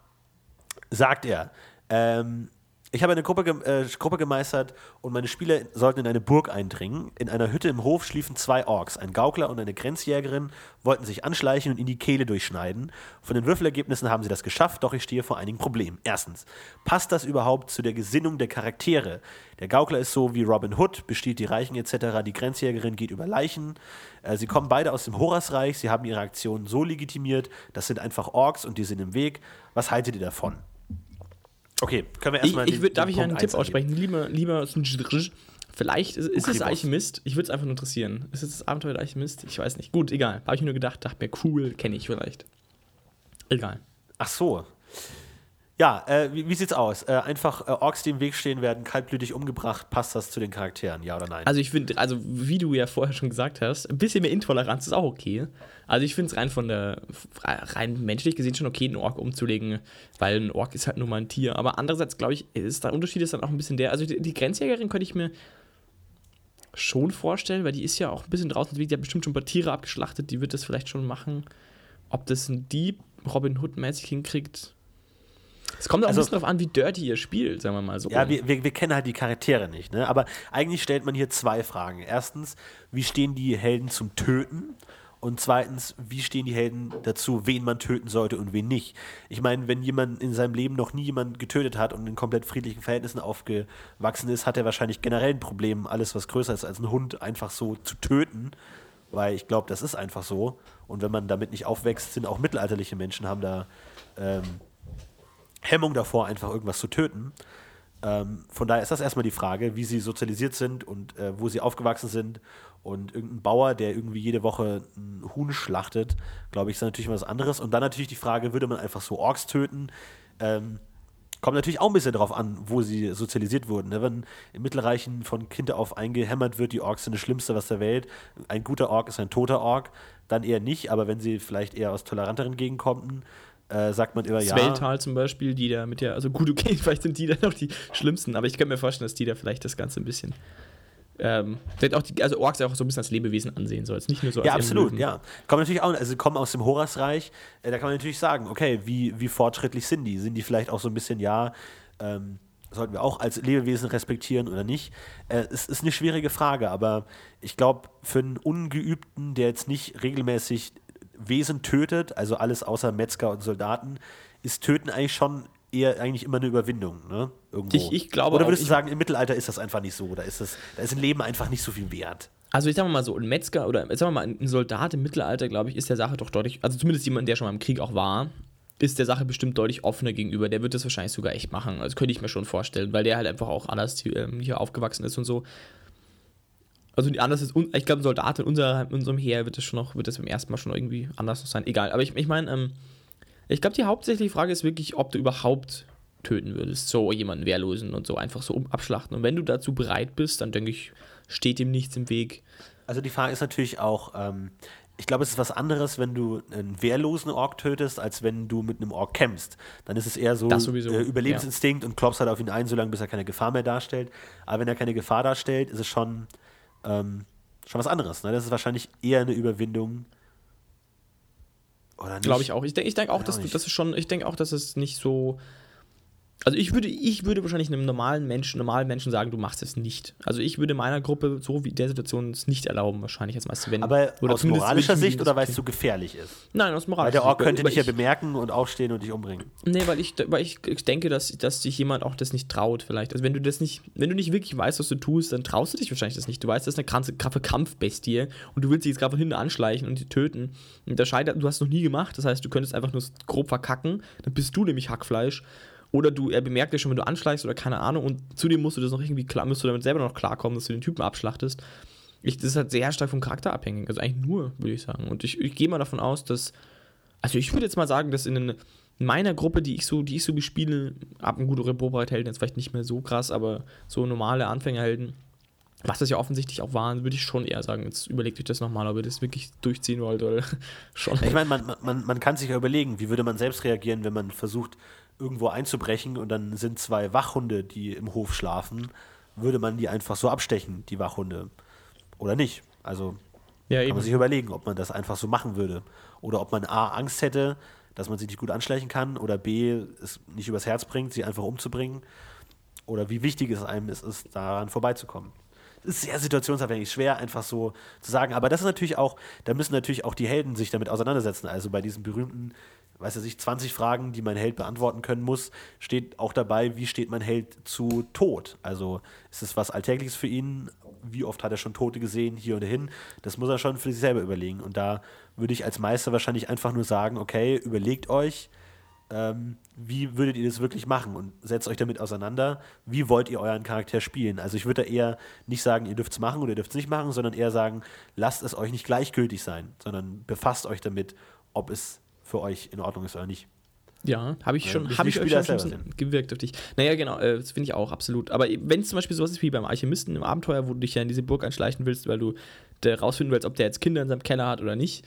sagt er, ähm, ich habe eine Gruppe, äh, Gruppe gemeistert und meine Spieler sollten in eine Burg eindringen. In einer Hütte im Hof schliefen zwei Orks. Ein Gaukler und eine Grenzjägerin wollten sich anschleichen und in die Kehle durchschneiden. Von den Würfelergebnissen haben sie das geschafft, doch ich stehe vor einigen Problemen. Erstens, passt das überhaupt zu der Gesinnung der Charaktere? Der Gaukler ist so wie Robin Hood, bestiehlt die Reichen etc. Die Grenzjägerin geht über Leichen. Äh, sie kommen beide aus dem Horasreich. Sie haben ihre Aktionen so legitimiert. Das sind einfach Orks und die sind im Weg. Was haltet ihr davon? Okay, können wir Ich, erstmal. ich würd, darf ich Punkt einen Tipp aussprechen? Lieber, lieber vielleicht ist, ist es. Alchemist. Ich würde es einfach nur interessieren. Ist es das Abenteuer der Alchemist? Ich weiß nicht. Gut, egal. Habe ich nur gedacht, dachte mir, cool, kenne ich vielleicht. Egal. Ach so. Ja, äh, wie, wie, sieht's aus? Äh, einfach äh, Orks, die im Weg stehen, werden kaltblütig umgebracht. Passt das zu den Charakteren, ja oder nein? Also ich finde, also wie du ja vorher schon gesagt hast, ein bisschen mehr Intoleranz ist auch okay. Also ich finde es rein von der, rein menschlich gesehen schon okay, einen Ork umzulegen, weil ein Ork ist halt nur mal ein Tier. Aber andererseits, glaube ich, ist der Unterschied ist dann auch ein bisschen der, also die, die Grenzjägerin könnte ich mir schon vorstellen, weil die ist ja auch ein bisschen draußen, die hat bestimmt schon ein paar Tiere abgeschlachtet, die wird das vielleicht schon machen. Ob das ein Dieb Robin Hood-mäßig hinkriegt, es kommt auch also, ein bisschen darauf an, wie dirty ihr spielt, sagen wir mal so. Ja, wir, wir, wir kennen halt die Charaktere nicht, ne? Aber eigentlich stellt man hier zwei Fragen. Erstens, wie stehen die Helden zum Töten? Und zweitens, wie stehen die Helden dazu, wen man töten sollte und wen nicht? Ich meine, wenn jemand in seinem Leben noch nie jemanden getötet hat und in komplett friedlichen Verhältnissen aufgewachsen ist, hat er wahrscheinlich generell ein Problem, alles, was größer ist als ein Hund, einfach so zu töten. Weil ich glaube, das ist einfach so. Und wenn man damit nicht aufwächst, sind auch mittelalterliche Menschen, haben da ähm, Hemmung davor, einfach irgendwas zu töten. Ähm, von daher ist das erstmal die Frage, wie sie sozialisiert sind und äh, wo sie aufgewachsen sind. Und irgendein Bauer, der irgendwie jede Woche ein Huhn schlachtet, glaube ich, ist natürlich was anderes. Und dann natürlich die Frage, würde man einfach so Orks töten? Ähm, kommt natürlich auch ein bisschen darauf an, wo sie sozialisiert wurden. Ne? Wenn im Mittelreichen von Kind auf eingehämmert wird, die Orks sind das Schlimmste, was der Welt. Ein guter Ork ist ein toter Ork, dann eher nicht. Aber wenn sie vielleicht eher aus toleranteren Gegenden kommen, äh, sagt man immer ja. Sveltal zum Beispiel, die da mit der, also gut, okay, vielleicht sind die dann noch die schlimmsten, aber ich kann mir vorstellen, dass die da vielleicht das Ganze ein bisschen. Ähm, vielleicht auch die, also Orks auch so ein bisschen als Lebewesen ansehen soll. Nicht nur so als Ja, absolut, ja. Kommen natürlich auch, also kommen aus dem Horasreich, äh, da kann man natürlich sagen, okay, wie, wie fortschrittlich sind die? Sind die vielleicht auch so ein bisschen, ja, ähm, sollten wir auch als Lebewesen respektieren oder nicht? Äh, es ist eine schwierige Frage, aber ich glaube, für einen Ungeübten, der jetzt nicht regelmäßig Wesen tötet, also alles außer Metzger und Soldaten, ist Töten eigentlich schon eher eigentlich immer eine Überwindung, ne? Irgendwo. Ich, ich glaube Oder würdest du sagen, im Mittelalter ist das einfach nicht so? Da ist, das, da ist ein Leben einfach nicht so viel wert. Also ich sag mal so, ein Metzger oder sagen wir mal, ein Soldat im Mittelalter, glaube ich, ist der Sache doch deutlich, also zumindest jemand, der schon mal im Krieg auch war, ist der Sache bestimmt deutlich offener gegenüber. Der wird das wahrscheinlich sogar echt machen. Also könnte ich mir schon vorstellen, weil der halt einfach auch anders ähm, hier aufgewachsen ist und so. Also anders ist, ich glaube, ein Soldat in, unser, in unserem Heer wird das schon noch, wird das beim ersten Mal schon irgendwie anders sein. Egal. Aber ich, ich meine, ähm, ich glaube, die hauptsächliche Frage ist wirklich, ob du überhaupt töten würdest. So jemanden wehrlosen und so einfach so abschlachten. Und wenn du dazu bereit bist, dann denke ich, steht dem nichts im Weg. Also die Frage ist natürlich auch, ähm, ich glaube, es ist was anderes, wenn du einen wehrlosen Ork tötest, als wenn du mit einem Ork kämpfst. Dann ist es eher so äh, Überlebensinstinkt ja. und klopfst halt auf ihn ein, solange bis er keine Gefahr mehr darstellt. Aber wenn er keine Gefahr darstellt, ist es schon ähm, schon was anderes. Ne? Das ist wahrscheinlich eher eine Überwindung. Oder nicht? Glaube ich auch. Ich denke ich denk auch, dass du, das ist schon, ich denke auch, dass es nicht so also ich würde, ich würde wahrscheinlich einem normalen Menschen, normalen Menschen sagen, du machst es nicht. Also ich würde meiner Gruppe so wie der Situation es nicht erlauben, wahrscheinlich als meiste. Wenn, Aber oder aus moralischer Sicht oder weil es so gefährlich ist? Nein, aus moralischer Sicht. Weil der Ort könnte dich ja bemerken und aufstehen und dich umbringen. Nee, weil ich, weil ich, denke, dass, dass sich jemand auch das nicht traut, vielleicht. Also wenn du das nicht, wenn du nicht wirklich weißt, was du tust, dann traust du dich wahrscheinlich das nicht. Du weißt, das ist eine kranke, kranke Kampfbestie und du willst sie jetzt gerade von hinten anschleichen und die töten. Und der scheitert, du hast es noch nie gemacht, das heißt, du könntest einfach nur grob verkacken, dann bist du nämlich Hackfleisch oder du, er bemerkt ja schon, wenn du anschleichst oder keine Ahnung und zudem musst du das noch irgendwie klar, musst du damit selber noch klarkommen, dass du den Typen abschlachtest. Ich, das ist halt sehr stark vom Charakter abhängig. Also eigentlich nur, würde ich sagen. Und ich, ich gehe mal davon aus, dass. Also ich würde jetzt mal sagen, dass in, in meiner Gruppe, die ich so, die ich so bespiele, ab ein guter Reprobreit-Helden jetzt vielleicht nicht mehr so krass, aber so normale Anfängerhelden, was das ja offensichtlich auch waren, würde ich schon eher sagen, jetzt überlegt euch das nochmal, ob ihr das wirklich durchziehen wollt oder schon. Ich meine, man, man, man kann sich ja überlegen, wie würde man selbst reagieren, wenn man versucht, irgendwo einzubrechen und dann sind zwei Wachhunde, die im Hof schlafen, würde man die einfach so abstechen, die Wachhunde. Oder nicht? Also ja, kann eben. man sich überlegen, ob man das einfach so machen würde. Oder ob man A, Angst hätte, dass man sie nicht gut anschleichen kann, oder B, es nicht übers Herz bringt, sie einfach umzubringen. Oder wie wichtig es einem ist, ist daran vorbeizukommen. Es ist sehr situationsabhängig, schwer einfach so zu sagen. Aber das ist natürlich auch, da müssen natürlich auch die Helden sich damit auseinandersetzen. Also bei diesem berühmten weiß ich, 20 Fragen, die mein Held beantworten können muss, steht auch dabei, wie steht mein Held zu Tod? Also ist es was Alltägliches für ihn? Wie oft hat er schon Tote gesehen, hier und hin? Das muss er schon für sich selber überlegen. Und da würde ich als Meister wahrscheinlich einfach nur sagen, okay, überlegt euch, ähm, wie würdet ihr das wirklich machen und setzt euch damit auseinander, wie wollt ihr euren Charakter spielen. Also ich würde da eher nicht sagen, ihr dürft es machen oder ihr dürft es nicht machen, sondern eher sagen, lasst es euch nicht gleichgültig sein, sondern befasst euch damit, ob es für euch in Ordnung ist oder nicht. Ja, habe ich Ja, schon, müssen habe ich euch schon schon gewirkt auf dich. Naja, genau, äh, das finde ich auch, absolut. Aber wenn es zum Beispiel sowas ist wie beim Alchemisten im Abenteuer, wo du dich ja in diese Burg einschleichen willst, weil du rausfinden willst, ob der jetzt Kinder in seinem Keller hat oder nicht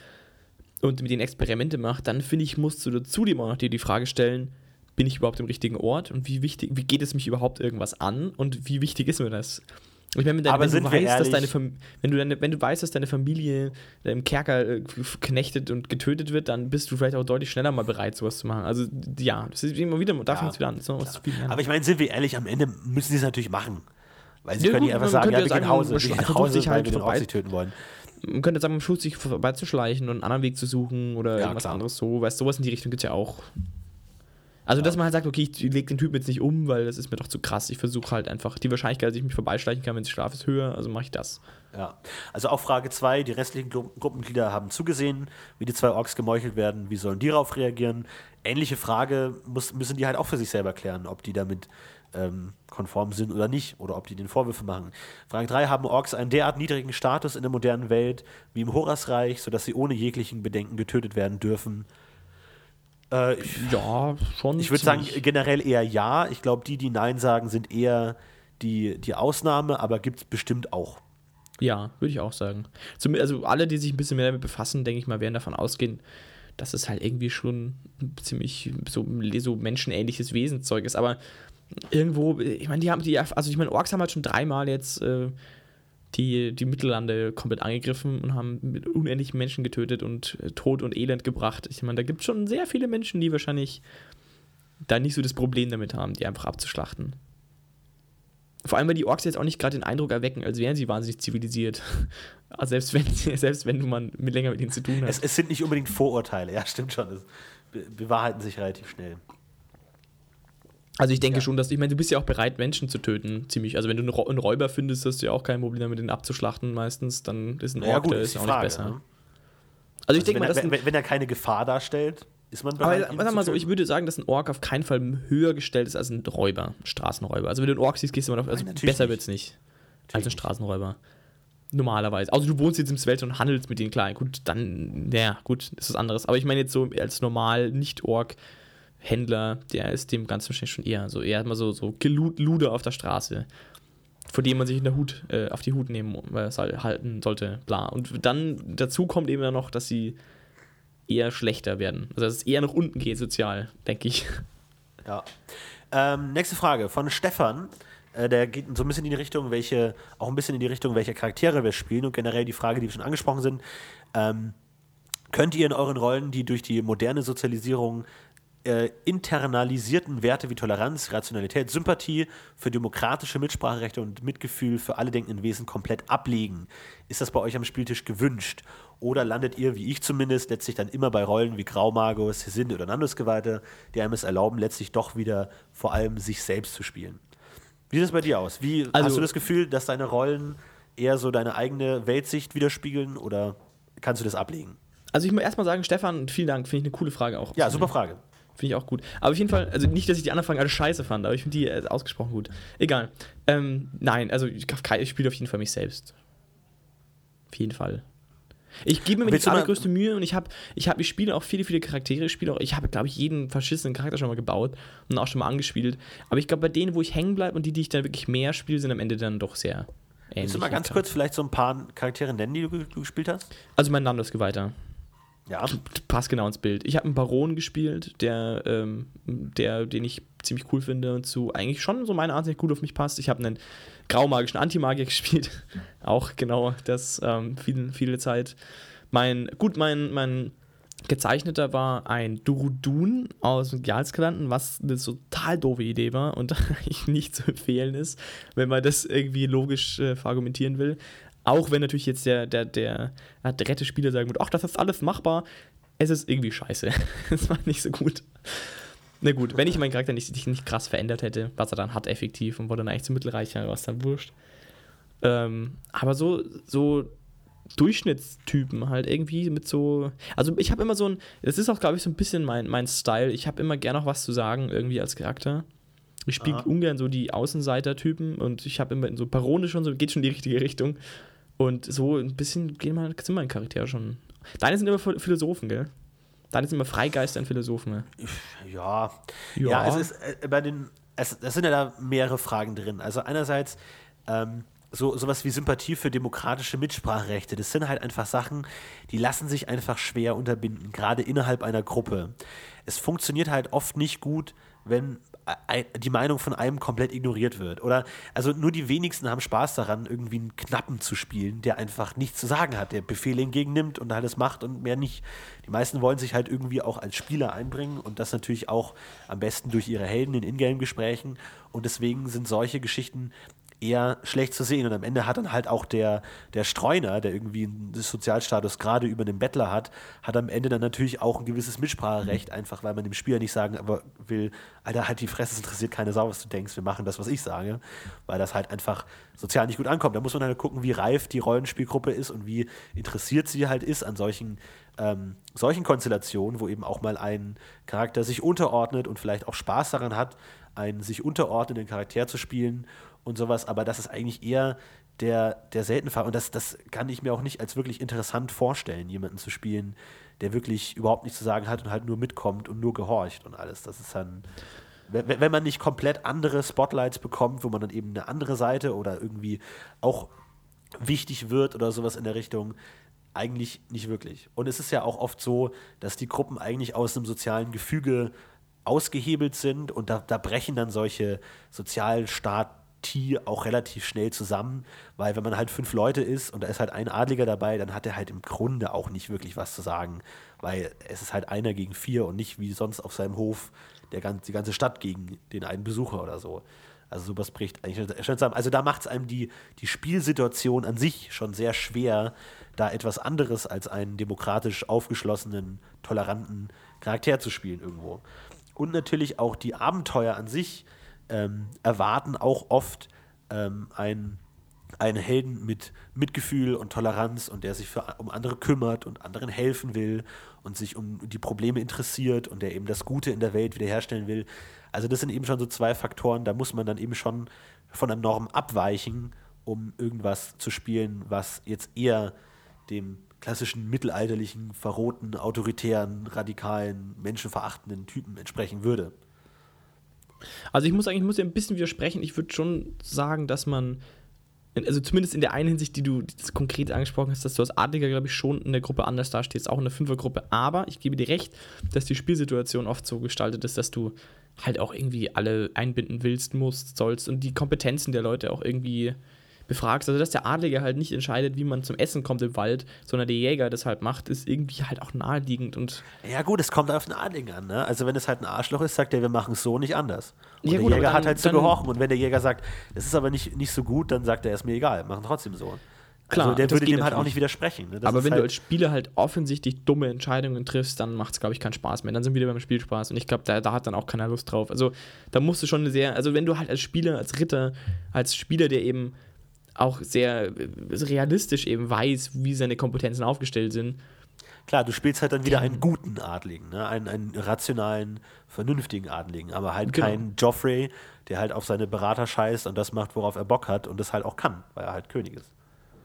und mit denen Experimente macht, dann finde ich, musst du dir auch noch dir die Frage stellen, bin ich überhaupt im richtigen Ort und wie wichtig, wie geht es mich überhaupt irgendwas an und wie wichtig ist mir das? Ich meine, wenn, wenn, du weißt, dass deine Fam- wenn, du deine, wenn du weißt, dass deine Familie im Kerker äh, geknechtet und getötet wird, dann bist du vielleicht auch deutlich schneller mal bereit, sowas zu machen. Also ja, das ist immer wieder, da Ja, fängt es wieder an. So. Aber ich meine, sind wir ehrlich, am Ende müssen sie es natürlich machen. Weil sie Ja, können gut, nicht einfach sagen, ja, wir gehen nach Hause, wir gehen nach Hause, sich weil halt wir den Roxy töten wollen. man könnte sagen, man versucht sich vorbeizuschleichen und einen anderen Weg zu suchen oder Ja, irgendwas klar. anderes so. Weißt du, sowas in die Richtung gibt es ja auch. Also, dass man halt sagt, okay, ich lege den Typen jetzt nicht um, weil das ist mir doch zu krass. Ich versuche halt einfach, die Wahrscheinlichkeit, dass ich mich vorbeischleichen kann, wenn ich schlafe, ist höher, also mache ich das. Ja. Also auch Frage 2, die restlichen Gru Gruppenmitglieder haben zugesehen, wie die zwei Orks gemeuchelt werden, wie sollen die darauf reagieren? Ähnliche Frage muss, müssen die halt auch für sich selber klären, ob die damit ähm, konform sind oder nicht, oder ob die den Vorwürfe machen. Frage 3, haben Orks einen derart niedrigen Status in der modernen Welt wie im Horasreich, sodass sie ohne jeglichen Bedenken getötet werden dürfen? Äh, ich Ja, schon. ich würde sagen, generell eher ja. Ich glaube, die, die Nein sagen, sind eher die, die Ausnahme, aber gibt es bestimmt auch. Ja, würde ich auch sagen. Zum, also, alle, die sich ein bisschen mehr damit befassen, denke ich mal, werden davon ausgehen, dass es halt irgendwie schon ein ziemlich so, so menschenähnliches Wesenszeug ist. Aber irgendwo, ich meine, die haben die, also ich meine, Orks haben halt schon dreimal jetzt äh, die, die Mittellande komplett angegriffen und haben mit unendlichen Menschen getötet und äh, Tod und Elend gebracht. Ich meine, da gibt es schon sehr viele Menschen, die wahrscheinlich da nicht so das Problem damit haben, die einfach abzuschlachten. Vor allem, weil die Orks jetzt auch nicht gerade den Eindruck erwecken, als wären sie wahnsinnig zivilisiert. Also selbst wenn, selbst wenn mal mit länger mit ihnen zu tun Es, hast. es sind nicht unbedingt Vorurteile, ja, stimmt schon. Es be bewahrheiten sich relativ schnell. Also ich denke Ja. schon, dass, ich meine, du bist ja auch bereit, Menschen zu töten, ziemlich. Also wenn du einen Räuber findest, hast du ja auch kein Problem damit, den abzuschlachten meistens, dann ist ein Ork, der ist auch nicht besser. ne? Also ich Also denke wenn, mal, er, ein, wenn, wenn er keine Gefahr darstellt, ist man aber bereit, sag mal so, ich würde sagen, dass ein Ork auf keinen Fall höher gestellt ist als ein Räuber, ein Straßenräuber. Also wenn du einen Ork siehst, gehst du immer auf, also Nein, natürlich besser wird's nicht als ein Natürlich. Straßenräuber. Normalerweise. Also du wohnst jetzt im Swelt und handelst mit denen klar. Gut, dann, naja, gut, ist was anderes. Aber ich meine jetzt so als normal Nicht-Ork-Händler, der ist dem Ganzen wahrscheinlich schon eher so, eher mal so, so Gelude auf der Straße, vor dem man sich in der Hut, äh, auf die Hut nehmen äh, halten sollte, bla. Und dann dazu kommt eben dann noch, dass sie eher schlechter werden. Also dass es eher nach unten geht sozial, denke ich. Ja. Ähm, nächste Frage von Stefan. Äh, der geht so ein bisschen in die Richtung, welche, auch ein bisschen in die Richtung, welche Charaktere wir spielen und generell die Frage, die schon angesprochen sind. Ähm, könnt ihr in euren Rollen die durch die moderne Sozialisierung äh, internalisierten Werte wie Toleranz, Rationalität, Sympathie für demokratische Mitspracherechte und Mitgefühl für alle denkenden Wesen komplett ablegen? Ist das bei euch am Spieltisch gewünscht? Oder landet ihr, wie ich zumindest, letztlich dann immer bei Rollen wie Graumagus, Hesinde oder Nandusgeweihte, die einem es erlauben, letztlich doch wieder vor allem sich selbst zu spielen? Wie sieht das bei dir aus? Wie, Also- hast du das Gefühl, dass deine Rollen eher so deine eigene Weltsicht widerspiegeln oder kannst du das ablegen? Also ich muss erstmal sagen, Stefan, vielen Dank, finde ich eine coole Frage auch. Ja, super Frage. Finde ich auch gut. Aber auf jeden Fall, also nicht, dass ich die anderen Fragen alle scheiße fand, aber ich finde die äh, ausgesprochen gut. Egal. Ähm, nein, also ich, ich spiele auf jeden Fall mich selbst. Auf jeden Fall. Ich gebe mir die allergrößte Mühe und ich habe, ich habe, ich spiele auch viele, viele Charaktere. Ich spiele auch, ich habe, glaube ich, jeden verschissenen Charakter schon mal gebaut und auch schon mal angespielt. Aber ich glaube, bei denen, wo ich hängen bleibe und die, die ich dann wirklich mehr spiele, sind am Ende dann doch sehr ähnlich. Willst du mal ganz kurz vielleicht so ein paar Charaktere nennen, die du, du gespielt hast? Also mein Name ist weiter. Ja. passt genau ins Bild. Ich habe einen Baron gespielt, der, ähm, der, den ich ziemlich cool finde und zu eigentlich schon so meiner Ansicht gut auf mich passt. Ich habe einen graumagischen Antimagier gespielt, auch genau das ähm, viel, viele Zeit. Mein, gut, mein, mein gezeichneter war ein Durudun aus dem Gialskalanten, was eine total doofe Idee war und eigentlich nicht zu empfehlen ist, wenn man das irgendwie logisch äh, verargumentieren will. Auch wenn natürlich jetzt der, der, der adrette Spieler sagen wird, ach, das ist alles machbar, es ist irgendwie scheiße. Es war nicht so gut. Na gut, wenn ich meinen Charakter nicht, nicht, krass verändert hätte, was er dann hat effektiv und wurde dann eigentlich zum Mittelreicher, was dann wurscht. Ähm, aber so, so Durchschnittstypen halt irgendwie mit so. Also ich habe immer so ein. Das ist auch, glaube ich, so ein bisschen mein, mein Style. Ich habe immer gerne noch was zu sagen, irgendwie als Charakter. Ich spiele ungern so die Außenseiter-Typen und ich habe immer in so Barone schon so, geht schon in die richtige Richtung. Und so ein bisschen gehen mal, sind meine Charaktere schon. Deine sind immer Philosophen, gell? Da ist immer Freigeister und Philosophen. Ne? Ja. ja, ja, es ist äh, bei den, es, es sind ja da mehrere Fragen drin. Also einerseits ähm, so sowas wie Sympathie für demokratische Mitspracherechte. Das sind halt einfach Sachen, die lassen sich einfach schwer unterbinden, gerade innerhalb einer Gruppe. Es funktioniert halt oft nicht gut, wenn die Meinung von einem komplett ignoriert wird. Oder also nur die wenigsten haben Spaß daran, irgendwie einen Knappen zu spielen, der einfach nichts zu sagen hat, der Befehle entgegennimmt und alles macht und mehr nicht. Die meisten wollen sich halt irgendwie auch als Spieler einbringen und das natürlich auch am besten durch ihre Helden in Ingame-Gesprächen. Und deswegen sind solche Geschichten eher schlecht zu sehen. Und am Ende hat dann halt auch der, der Streuner, der irgendwie einen Sozialstatus gerade über den Bettler hat, hat am Ende dann natürlich auch ein gewisses Mitspracherecht, mhm. einfach weil man dem Spieler nicht sagen will, Alter, halt die Fresse, es interessiert keine Sau, was du denkst, wir machen das, was ich sage, weil das halt einfach sozial nicht gut ankommt. Da muss man halt gucken, wie reif die Rollenspielgruppe ist und wie interessiert sie halt ist an solchen ähm, solchen Konstellationen, wo eben auch mal ein Charakter sich unterordnet und vielleicht auch Spaß daran hat, einen sich unterordnenden Charakter zu spielen und sowas, aber das ist eigentlich eher der, der Seltenfall. Und das, das kann ich mir auch nicht als wirklich interessant vorstellen, jemanden zu spielen, der wirklich überhaupt nichts zu sagen hat und halt nur mitkommt und nur gehorcht und alles. Das ist dann, wenn, man nicht komplett andere Spotlights bekommt, wo man dann eben eine andere Seite oder irgendwie auch wichtig wird oder sowas in der Richtung, eigentlich nicht wirklich. Und es ist ja auch oft so, dass die Gruppen eigentlich aus einem sozialen Gefüge ausgehebelt sind und da, da brechen dann solche Sozialstaat T auch relativ schnell zusammen, weil wenn man halt fünf Leute ist und da ist halt ein Adliger dabei, dann hat er halt im Grunde auch nicht wirklich was zu sagen, weil es ist halt einer gegen vier und nicht wie sonst auf seinem Hof der, die ganze Stadt gegen den einen Besucher oder so. Also sowas bricht eigentlich schon zusammen. Also da macht es einem die, die Spielsituation an sich schon sehr schwer, da etwas anderes als einen demokratisch aufgeschlossenen, toleranten Charakter zu spielen irgendwo. Und natürlich auch die Abenteuer an sich ähm, erwarten auch oft ähm, einen, einen Helden mit Mitgefühl und Toleranz und der sich für, um andere kümmert und anderen helfen will und sich um die Probleme interessiert und der eben das Gute in der Welt wiederherstellen will. Also das sind eben schon so zwei Faktoren, da muss man dann eben schon von der Norm abweichen, um irgendwas zu spielen, was jetzt eher dem klassischen mittelalterlichen, verroten, autoritären, radikalen, menschenverachtenden Typen entsprechen würde. Also ich muss eigentlich, ich muss ja ein bisschen widersprechen. Ich würde schon sagen, dass man, also zumindest in der einen Hinsicht, die du konkret angesprochen hast, dass du als Adliger, glaube ich, schon in der Gruppe anders dastehst, auch in der Fünfergruppe. Aber ich gebe dir recht, dass die Spielsituation oft so gestaltet ist, dass du halt auch irgendwie alle einbinden willst, musst, sollst und die Kompetenzen der Leute auch irgendwie befragst. Also, dass der Adlige halt nicht entscheidet, wie man zum Essen kommt im Wald, sondern der Jäger das halt macht, ist irgendwie halt auch naheliegend. Und ja, gut, es kommt auf den Adligen an. Ne? Also, wenn es halt ein Arschloch ist, sagt er, wir machen es so, nicht anders. Und ja, der gut, Jäger dann, hat halt zu gehorchen. Und wenn der Jäger sagt, es ist aber nicht, nicht so gut, dann sagt er, ist mir egal, machen trotzdem so. Klar, also der würde dem halt auch nicht widersprechen. Ne? Aber wenn halt du als Spieler halt offensichtlich dumme Entscheidungen triffst, dann macht es, glaube ich, keinen Spaß mehr. Dann sind wir wieder beim Spielspaß. Und ich glaube, da, da hat dann auch keiner Lust drauf. Also da musst du schon eine sehr, also wenn du halt als Spieler, als Ritter, als Spieler, der eben auch sehr äh, realistisch eben weiß, wie seine Kompetenzen aufgestellt sind. Klar, du spielst halt dann wieder einen guten Adligen, ne? einen, einen rationalen, vernünftigen Adligen, aber halt genau. keinen Joffrey, der halt auf seine Berater scheißt und das macht, worauf er Bock hat und das halt auch kann, weil er halt König ist.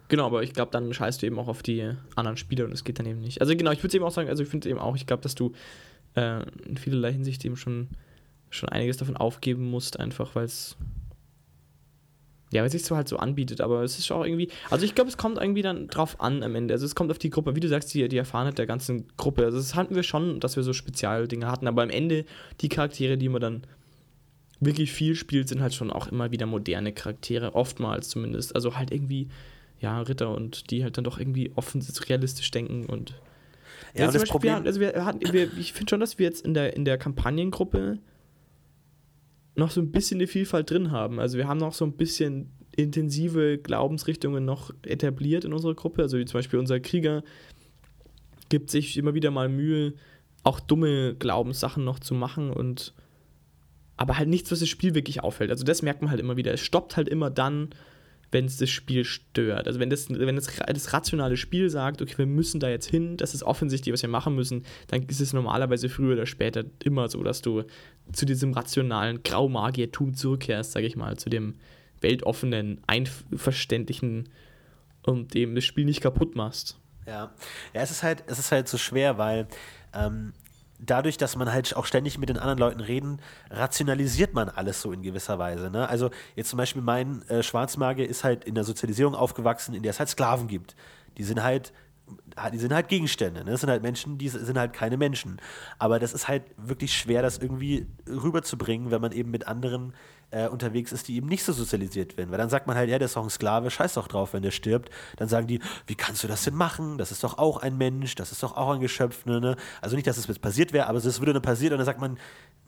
Genau, aber ich glaube, dann scheißt du eben auch auf die anderen Spieler und es geht dann eben nicht. Also genau, ich würde eben auch sagen, also ich finde eben auch, ich glaube, dass du äh, in vielerlei Hinsicht eben schon, schon einiges davon aufgeben musst, einfach weil es ja, weil es sich so halt so anbietet, aber es ist auch irgendwie, also ich glaube, es kommt irgendwie dann drauf an am Ende. Also es kommt auf die Gruppe, wie du sagst, die, die Erfahrenheit der ganzen Gruppe. Also das hatten wir schon, dass wir so Spezialdinge hatten, aber am Ende die Charaktere, die man dann wirklich viel spielt, sind halt schon auch immer wieder moderne Charaktere, oftmals zumindest. Also halt irgendwie, ja, Ritter und die halt dann doch irgendwie offen realistisch denken und ja, ja das Beispiel, Problem. also wir hatten, wir, ich finde schon, dass wir jetzt in der, in der Kampagnengruppe noch so ein bisschen eine Vielfalt drin haben. Also wir haben noch so ein bisschen intensive Glaubensrichtungen noch etabliert in unserer Gruppe. Also wie zum Beispiel unser Krieger gibt sich immer wieder mal Mühe, auch dumme Glaubenssachen noch zu machen und aber halt nichts, was das Spiel wirklich auffällt. Also das merkt man halt immer wieder. Es stoppt halt immer dann, wenn es das Spiel stört. Also wenn das, wenn das, das rationale Spiel sagt, okay, wir müssen da jetzt hin, das ist offensichtlich, was wir machen müssen, dann ist es normalerweise früher oder später immer so, dass du zu diesem rationalen Graumagiertum zurückkehrst, sage ich mal, zu dem weltoffenen, einverständlichen und dem das Spiel nicht kaputt machst. Ja, ja es, ist halt, es ist halt so schwer, weil ähm, dadurch, dass man halt auch ständig mit den anderen Leuten reden, rationalisiert man alles so in gewisser Weise. Ne? Also jetzt zum Beispiel mein äh, Schwarzmagier ist halt in der Sozialisierung aufgewachsen, in der es halt Sklaven gibt. Die sind halt die sind halt Gegenstände, ne? das sind halt Menschen, die sind halt keine Menschen. Aber das ist halt wirklich schwer, das irgendwie rüberzubringen, wenn man eben mit anderen äh, unterwegs ist, die eben nicht so sozialisiert werden. Weil dann sagt man halt, ja, der ist doch ein Sklave, scheiß doch drauf, wenn der stirbt. Dann sagen die, wie kannst du das denn machen? Das ist doch auch ein Mensch, das ist doch auch ein Geschöpf. Ne? ne? Also nicht, dass es jetzt passiert wäre, aber es würde dann passieren und dann sagt man,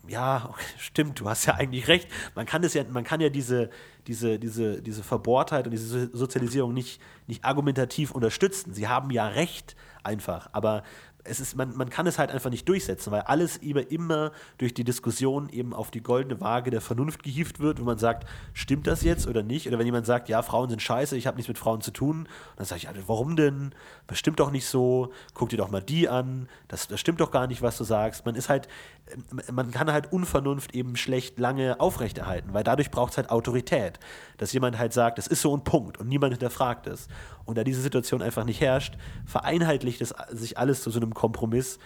ja, stimmt, du hast ja eigentlich recht. Man kann das ja, man kann ja diese, diese, diese, diese Verbohrtheit und diese Sozialisierung nicht, nicht argumentativ unterstützen. Sie haben ja recht einfach, aber es ist, man, man kann es halt einfach nicht durchsetzen, weil alles immer durch die Diskussion eben auf die goldene Waage der Vernunft gehievt wird, wo man sagt, stimmt das jetzt oder nicht? Oder wenn jemand sagt, ja, Frauen sind scheiße, ich habe nichts mit Frauen zu tun, dann sage ich, warum denn? Das stimmt doch nicht so, guck dir doch mal die an, das, das stimmt doch gar nicht, was du sagst. Man ist halt, man kann halt Unvernunft eben schlecht lange aufrechterhalten, weil dadurch braucht es halt Autorität, dass jemand halt sagt, das ist so ein Punkt und niemand hinterfragt es. Und da diese Situation einfach nicht herrscht, vereinheitlicht es sich alles zu so einem Kompromiss,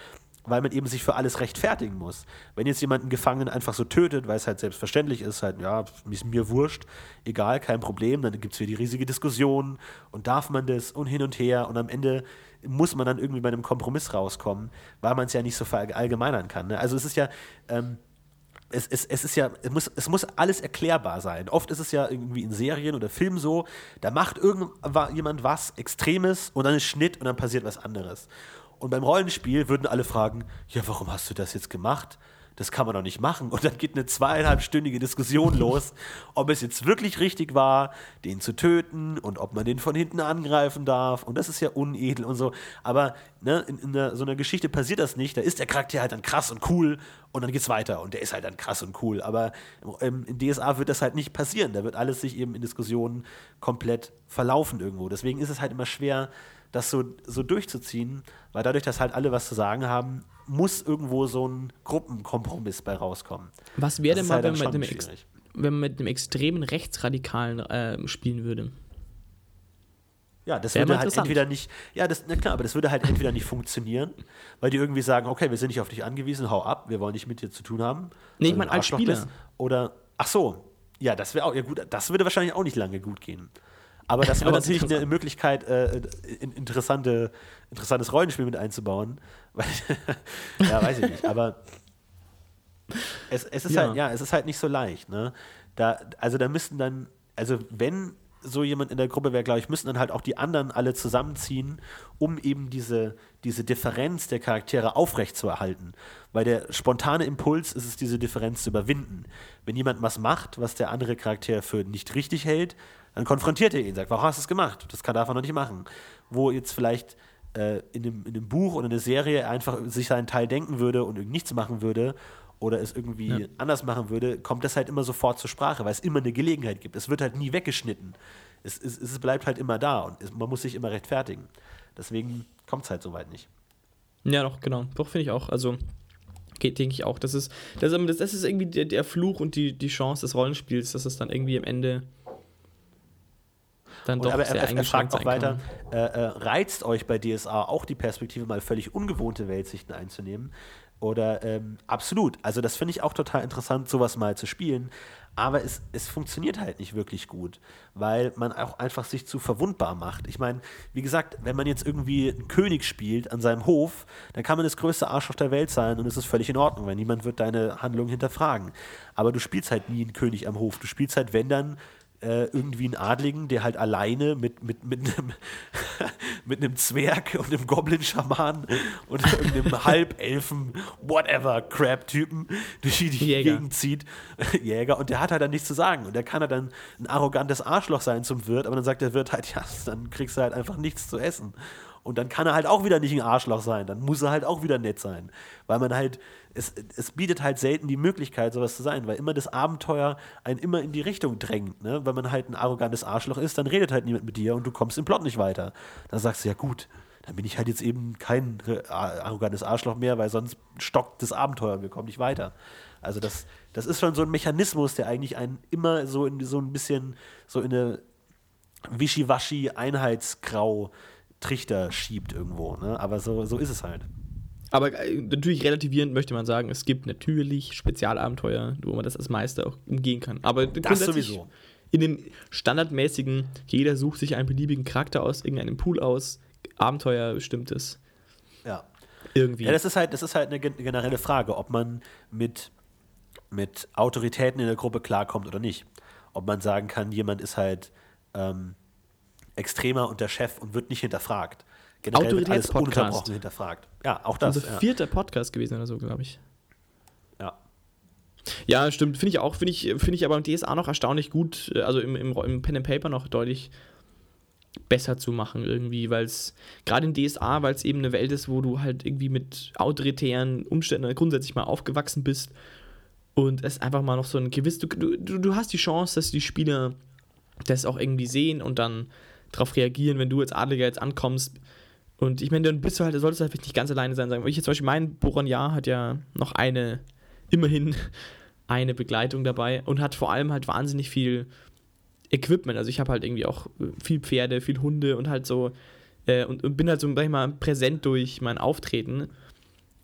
weil man eben sich für alles rechtfertigen muss. Wenn jetzt jemand einen Gefangenen einfach so tötet, weil es halt selbstverständlich ist, halt, ja, ist mir wurscht, egal, kein Problem, dann gibt es wieder die riesige Diskussion und darf man das und hin und her und am Ende muss man dann irgendwie bei einem Kompromiss rauskommen, weil man es ja nicht so verallgemeinern kann. Ne? Also es ist ja, ähm, es, es, es ist ja, es muss, es muss alles erklärbar sein. Oft ist es ja irgendwie in Serien oder Filmen so, da macht irgendjemand was Extremes und dann ist Schnitt und dann passiert was anderes. Und beim Rollenspiel würden alle fragen, ja, warum hast du das jetzt gemacht? das kann man doch nicht machen. Und dann geht eine zweieinhalbstündige Diskussion los, ob es jetzt wirklich richtig war, den zu töten und ob man den von hinten angreifen darf. Und das ist ja unedel und so. Aber ne, in, in der, so einer Geschichte passiert das nicht. Da ist der Charakter halt dann krass und cool und dann geht's weiter. Und der ist halt dann krass und cool. Aber ähm, in DSA wird das halt nicht passieren. Da wird alles sich eben in Diskussionen komplett verlaufen irgendwo. Deswegen ist es halt immer schwer, das so, so durchzuziehen, weil dadurch, dass halt alle was zu sagen haben, muss irgendwo so ein Gruppenkompromiss bei rauskommen. Was wäre denn mal, halt wenn, man wenn man mit einem extremen Rechtsradikalen äh, spielen würde? Ja, das würde halt entweder nicht, ja, das, na klar, aber das würde halt entweder nicht funktionieren, weil die irgendwie sagen, okay, wir sind nicht auf dich angewiesen, hau ab, wir wollen nicht mit dir zu tun haben. Nee, ich meine als Spieler. Bist. Oder, ach so, ja, das wäre auch, ja gut, das würde wahrscheinlich auch nicht lange gut gehen. Aber das wäre natürlich eine Möglichkeit, äh, interessante, interessantes Rollenspiel mit einzubauen. ja, weiß ich nicht. Aber es, es ist ja. halt, ja, es ist halt nicht so leicht. Ne? Da, also da müssten dann, also wenn so jemand in der Gruppe wäre, glaube ich, müssen dann halt auch die anderen alle zusammenziehen, um eben diese, diese Differenz der Charaktere aufrechtzuerhalten. Weil der spontane Impuls ist es, diese Differenz zu überwinden. Wenn jemand was macht, was der andere Charakter für nicht richtig hält, dann konfrontiert er ihn, sagt, warum hast du es gemacht? Das kann darf er noch nicht machen. Wo jetzt vielleicht äh, in, dem, in dem Buch oder in der Serie einfach sich seinen Teil denken würde und nichts machen würde oder es irgendwie ja. anders machen würde, kommt das halt immer sofort zur Sprache, weil es immer eine Gelegenheit gibt. Es wird halt nie weggeschnitten. Es, es, es bleibt halt immer da und es, man muss sich immer rechtfertigen. Deswegen kommt es halt soweit nicht. Ja, doch, genau. Doch, finde ich auch. Also, geht, denke ich auch. Das ist, das, das ist irgendwie der, der Fluch und die, die Chance des Rollenspiels, dass es dann irgendwie am Ende dann doch aber sehr er, er fragt auch weiter, äh, äh, reizt euch bei DSA auch die Perspektive, mal völlig ungewohnte Weltsichten einzunehmen? Oder ähm, absolut. Also das finde ich auch total interessant, sowas mal zu spielen. Aber es, es funktioniert halt nicht wirklich gut, weil man auch einfach sich zu verwundbar macht. Ich meine, wie gesagt, wenn man jetzt irgendwie einen König spielt an seinem Hof, dann kann man das größte Arschloch der Welt sein und es ist völlig in Ordnung, weil niemand wird deine Handlung hinterfragen. Aber du spielst halt nie einen König am Hof. Du spielst halt, wenn dann, äh, irgendwie einen Adligen, der halt alleine mit, mit, mit, einem, mit einem Zwerg und einem Goblin-Schaman und einem Halbelfen, whatever, Crab-Typen durch die Jäger. Gegend zieht. Jäger. Und der hat halt dann nichts zu sagen. Und der kann halt dann ein arrogantes Arschloch sein zum Wirt, aber dann sagt der Wirt halt, ja, dann kriegst du halt einfach nichts zu essen. Und dann kann er halt auch wieder nicht ein Arschloch sein. Dann muss er halt auch wieder nett sein. Weil man halt, es, es bietet halt selten die Möglichkeit, sowas zu sein, weil immer das Abenteuer einen immer in die Richtung drängt. Ne? Wenn man halt ein arrogantes Arschloch ist, dann redet halt niemand mit dir und du kommst im Plot nicht weiter. Dann sagst du, ja gut, dann bin ich halt jetzt eben kein arrogantes Arschloch mehr, weil sonst stockt das Abenteuer und wir kommen nicht weiter. Also das, das ist schon so ein Mechanismus, der eigentlich einen immer so in so ein bisschen so in eine Wischiwaschi Einheitsgrau Trichter schiebt irgendwo. Ne? Aber so, so ist es halt. Aber äh, natürlich relativierend möchte man sagen, es gibt natürlich Spezialabenteuer, wo man das als Meister auch umgehen kann. Aber Das sowieso. in dem standardmäßigen, jeder sucht sich einen beliebigen Charakter aus irgendeinem Pool aus, Abenteuer bestimmtes. Ja. Irgendwie. Ja, das ist halt, das ist halt eine gen- generelle Frage, ob man mit, mit Autoritäten in der Gruppe klarkommt oder nicht. Ob man sagen kann, jemand ist halt ähm, extremer und der Chef und wird nicht hinterfragt. Generell wird alles ununterbrochen hinterfragt. Ja, auch das. Unser Ja. vierter Podcast gewesen oder so, glaube ich. ja. Ja, stimmt. Finde ich auch. Finde ich, finde ich aber im DSA noch erstaunlich gut, äh, also im, im, im Pen and Paper noch deutlich besser zu machen irgendwie, weil es gerade in DSA, weil es eben eine Welt ist, wo du halt irgendwie mit autoritären Umständen grundsätzlich mal aufgewachsen bist und es einfach mal noch so ein gewiss, du, du, du hast die Chance, dass die Spieler das auch irgendwie sehen und dann darauf reagieren, wenn du als Adliger jetzt ankommst. Und ich meine, dann bist du halt, solltest du halt nicht ganz alleine sein. Sagen. Ich jetzt zum Beispiel, mein Boronjar hat ja noch eine, immerhin eine Begleitung dabei und hat vor allem halt wahnsinnig viel Equipment. Also ich habe halt irgendwie auch äh, viel Pferde, viel Hunde und halt so äh, und, und bin halt so, sag ich mal, präsent durch mein Auftreten.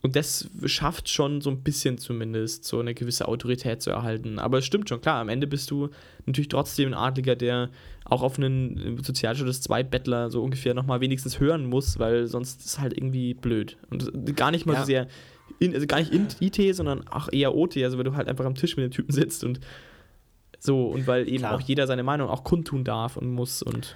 Und das schafft schon so ein bisschen zumindest, so eine gewisse Autorität zu erhalten. Aber es stimmt schon, klar, am Ende bist du natürlich trotzdem ein Adliger, der auch auf einen Sozialstatus 2 Bettler so ungefähr nochmal wenigstens hören muss, weil sonst ist es halt irgendwie blöd. Und gar nicht mal Ja. so sehr, in, also gar nicht in IT, sondern auch eher OT, also weil du halt einfach am Tisch mit den Typen sitzt und so, und weil eben Klar. auch jeder seine Meinung auch kundtun darf und muss und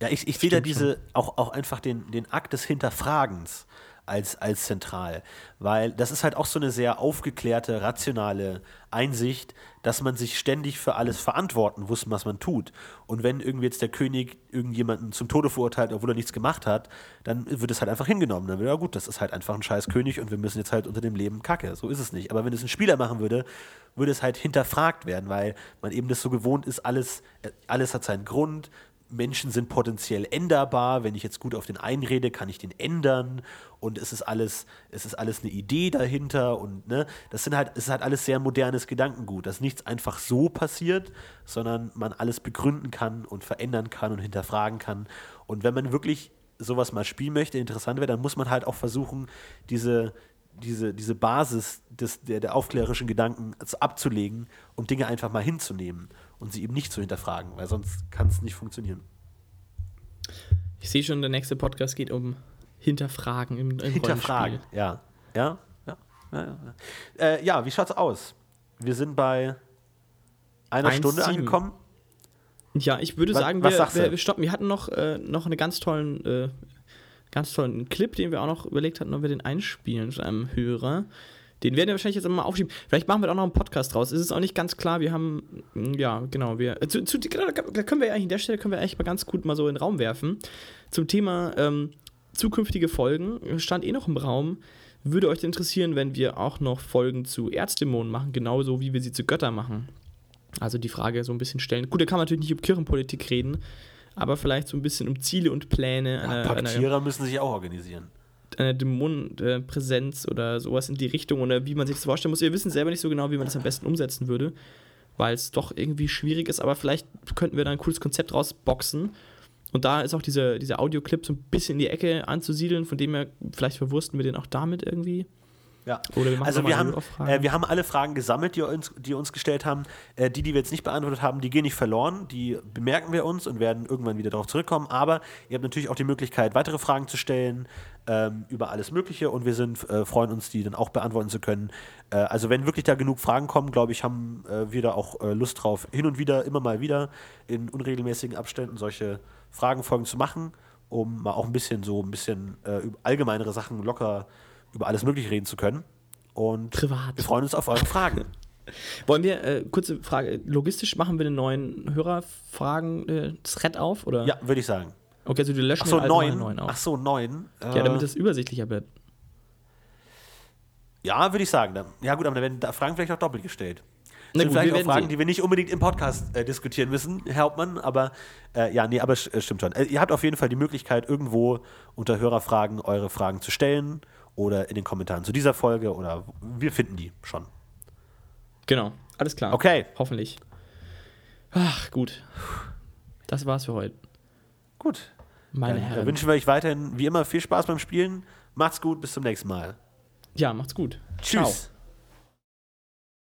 Ja, ich, ich sehe da diese, auch, auch einfach den, den Akt des Hinterfragens als, als zentral. Weil das ist halt auch so eine sehr aufgeklärte, rationale Einsicht, dass man sich ständig für alles verantworten muss, was man tut. Und wenn irgendwie jetzt der König irgendjemanden zum Tode verurteilt, obwohl er nichts gemacht hat, dann wird es halt einfach hingenommen. Dann wird, ja gut, das ist halt einfach ein scheiß König und wir müssen jetzt halt unter dem Leben kacke. So ist es nicht. Aber wenn es ein Spieler machen würde, würde es halt hinterfragt werden, weil man eben das so gewohnt ist, alles, äh, alles hat seinen Grund, Menschen sind potenziell änderbar. Wenn ich jetzt gut auf den einrede, kann ich den ändern. Und es ist alles, es ist alles eine Idee dahinter. Und ne, das sind halt, es ist halt alles sehr modernes Gedankengut, dass nichts einfach so passiert, sondern man alles begründen kann und verändern kann und hinterfragen kann. Und wenn man wirklich sowas mal spielen möchte, interessant wäre, dann muss man halt auch versuchen, diese, diese, diese Basis des, der, der aufklärerischen Gedanken abzulegen und Dinge einfach mal hinzunehmen und sie eben nicht zu hinterfragen, weil sonst kann es nicht funktionieren. ich sehe schon, der nächste Podcast geht um Hinterfragen im, im Hinterfragen, ja. Ja, ja, ja. Ja, äh, ja wie schaut's aus? Wir sind bei einer 1,7. Stunde angekommen. Ja, ich würde Was- sagen, wir, wir, wir stoppen. Wir hatten noch, äh, noch einen ganz tollen, äh, ganz tollen Clip, den wir auch noch überlegt hatten, ob wir den einspielen zu einem Hörer. Den werden wir wahrscheinlich jetzt mal aufschieben. Vielleicht machen wir da auch noch einen Podcast draus. Es ist auch nicht ganz klar. Wir haben, mm, ja, genau, wir, äh, zu, zu, genau, da können wir eigentlich, an der Stelle können wir eigentlich mal ganz gut mal so in den Raum werfen. Zum Thema ähm, zukünftige Folgen stand eh noch im Raum. Würde euch interessieren, wenn wir auch noch Folgen zu Erzdämonen machen, genauso wie wir sie zu Göttern machen? Also die Frage so ein bisschen stellen. Gut, da kann man natürlich nicht um Kirchenpolitik reden, aber vielleicht so ein bisschen um Ziele und Pläne Ja, Paktierer müssen sich auch organisieren. Einer Dämonenpräsenz oder sowas in die Richtung oder wie man sich das vorstellen muss. Wir wissen selber nicht so genau, wie man das am besten umsetzen würde, weil es doch irgendwie schwierig ist, aber vielleicht könnten wir da ein cooles Konzept rausboxen. Und da ist auch dieser, dieser Audioclip so ein bisschen in die Ecke anzusiedeln, von dem her, vielleicht verwursten wir den auch damit irgendwie. Ja. Oder wir machen Also wir haben, äh, wir haben alle Fragen gesammelt, die uns, die uns gestellt haben. Äh, die, die wir jetzt nicht beantwortet haben, die gehen nicht verloren. Die bemerken wir uns und werden irgendwann wieder darauf zurückkommen. Aber ihr habt natürlich auch die Möglichkeit, weitere Fragen zu stellen ähm, über alles Mögliche. Und wir sind, äh, freuen uns, die dann auch beantworten zu können. Äh, also wenn wirklich da genug Fragen kommen, glaube ich, haben äh, wir da auch äh, Lust drauf, hin und wieder, immer mal wieder in unregelmäßigen Abständen solche Fragenfolgen zu machen, um mal auch ein bisschen so ein bisschen allgemeinere Sachen locker über alles Mögliche reden zu können. Und Privat. wir freuen uns auf eure Fragen. Wollen wir, äh, kurze Frage, logistisch machen wir einen neuen Hörerfragen-Thread auf? Oder? Ja, würde ich sagen. Okay, also wir löschen Ach so, den alten neun. den neuen auf. Ach so, neun. Ja, damit Äh, das übersichtlicher wird. ja, würde ich sagen. Dann- Ja, gut, aber dann werden da Fragen vielleicht auch doppelt gestellt. Na sind gut, vielleicht auch Fragen, sehen. die wir nicht unbedingt im Podcast äh, diskutieren müssen, Herr Hauptmann, aber äh, ja, nee, aber sch- äh, stimmt schon. Äh, ihr habt auf jeden Fall die Möglichkeit, irgendwo unter Hörerfragen eure Fragen zu stellen oder in den Kommentaren zu dieser Folge oder wir finden die schon. Genau, alles klar. Okay. Hoffentlich. Ach, gut. Das war's für heute. Gut. Meine Dann, äh, Herren. wünschen wir euch weiterhin wie immer viel Spaß beim Spielen. Macht's gut, bis zum nächsten Mal. Ja, macht's gut. Tschüss. Ciao.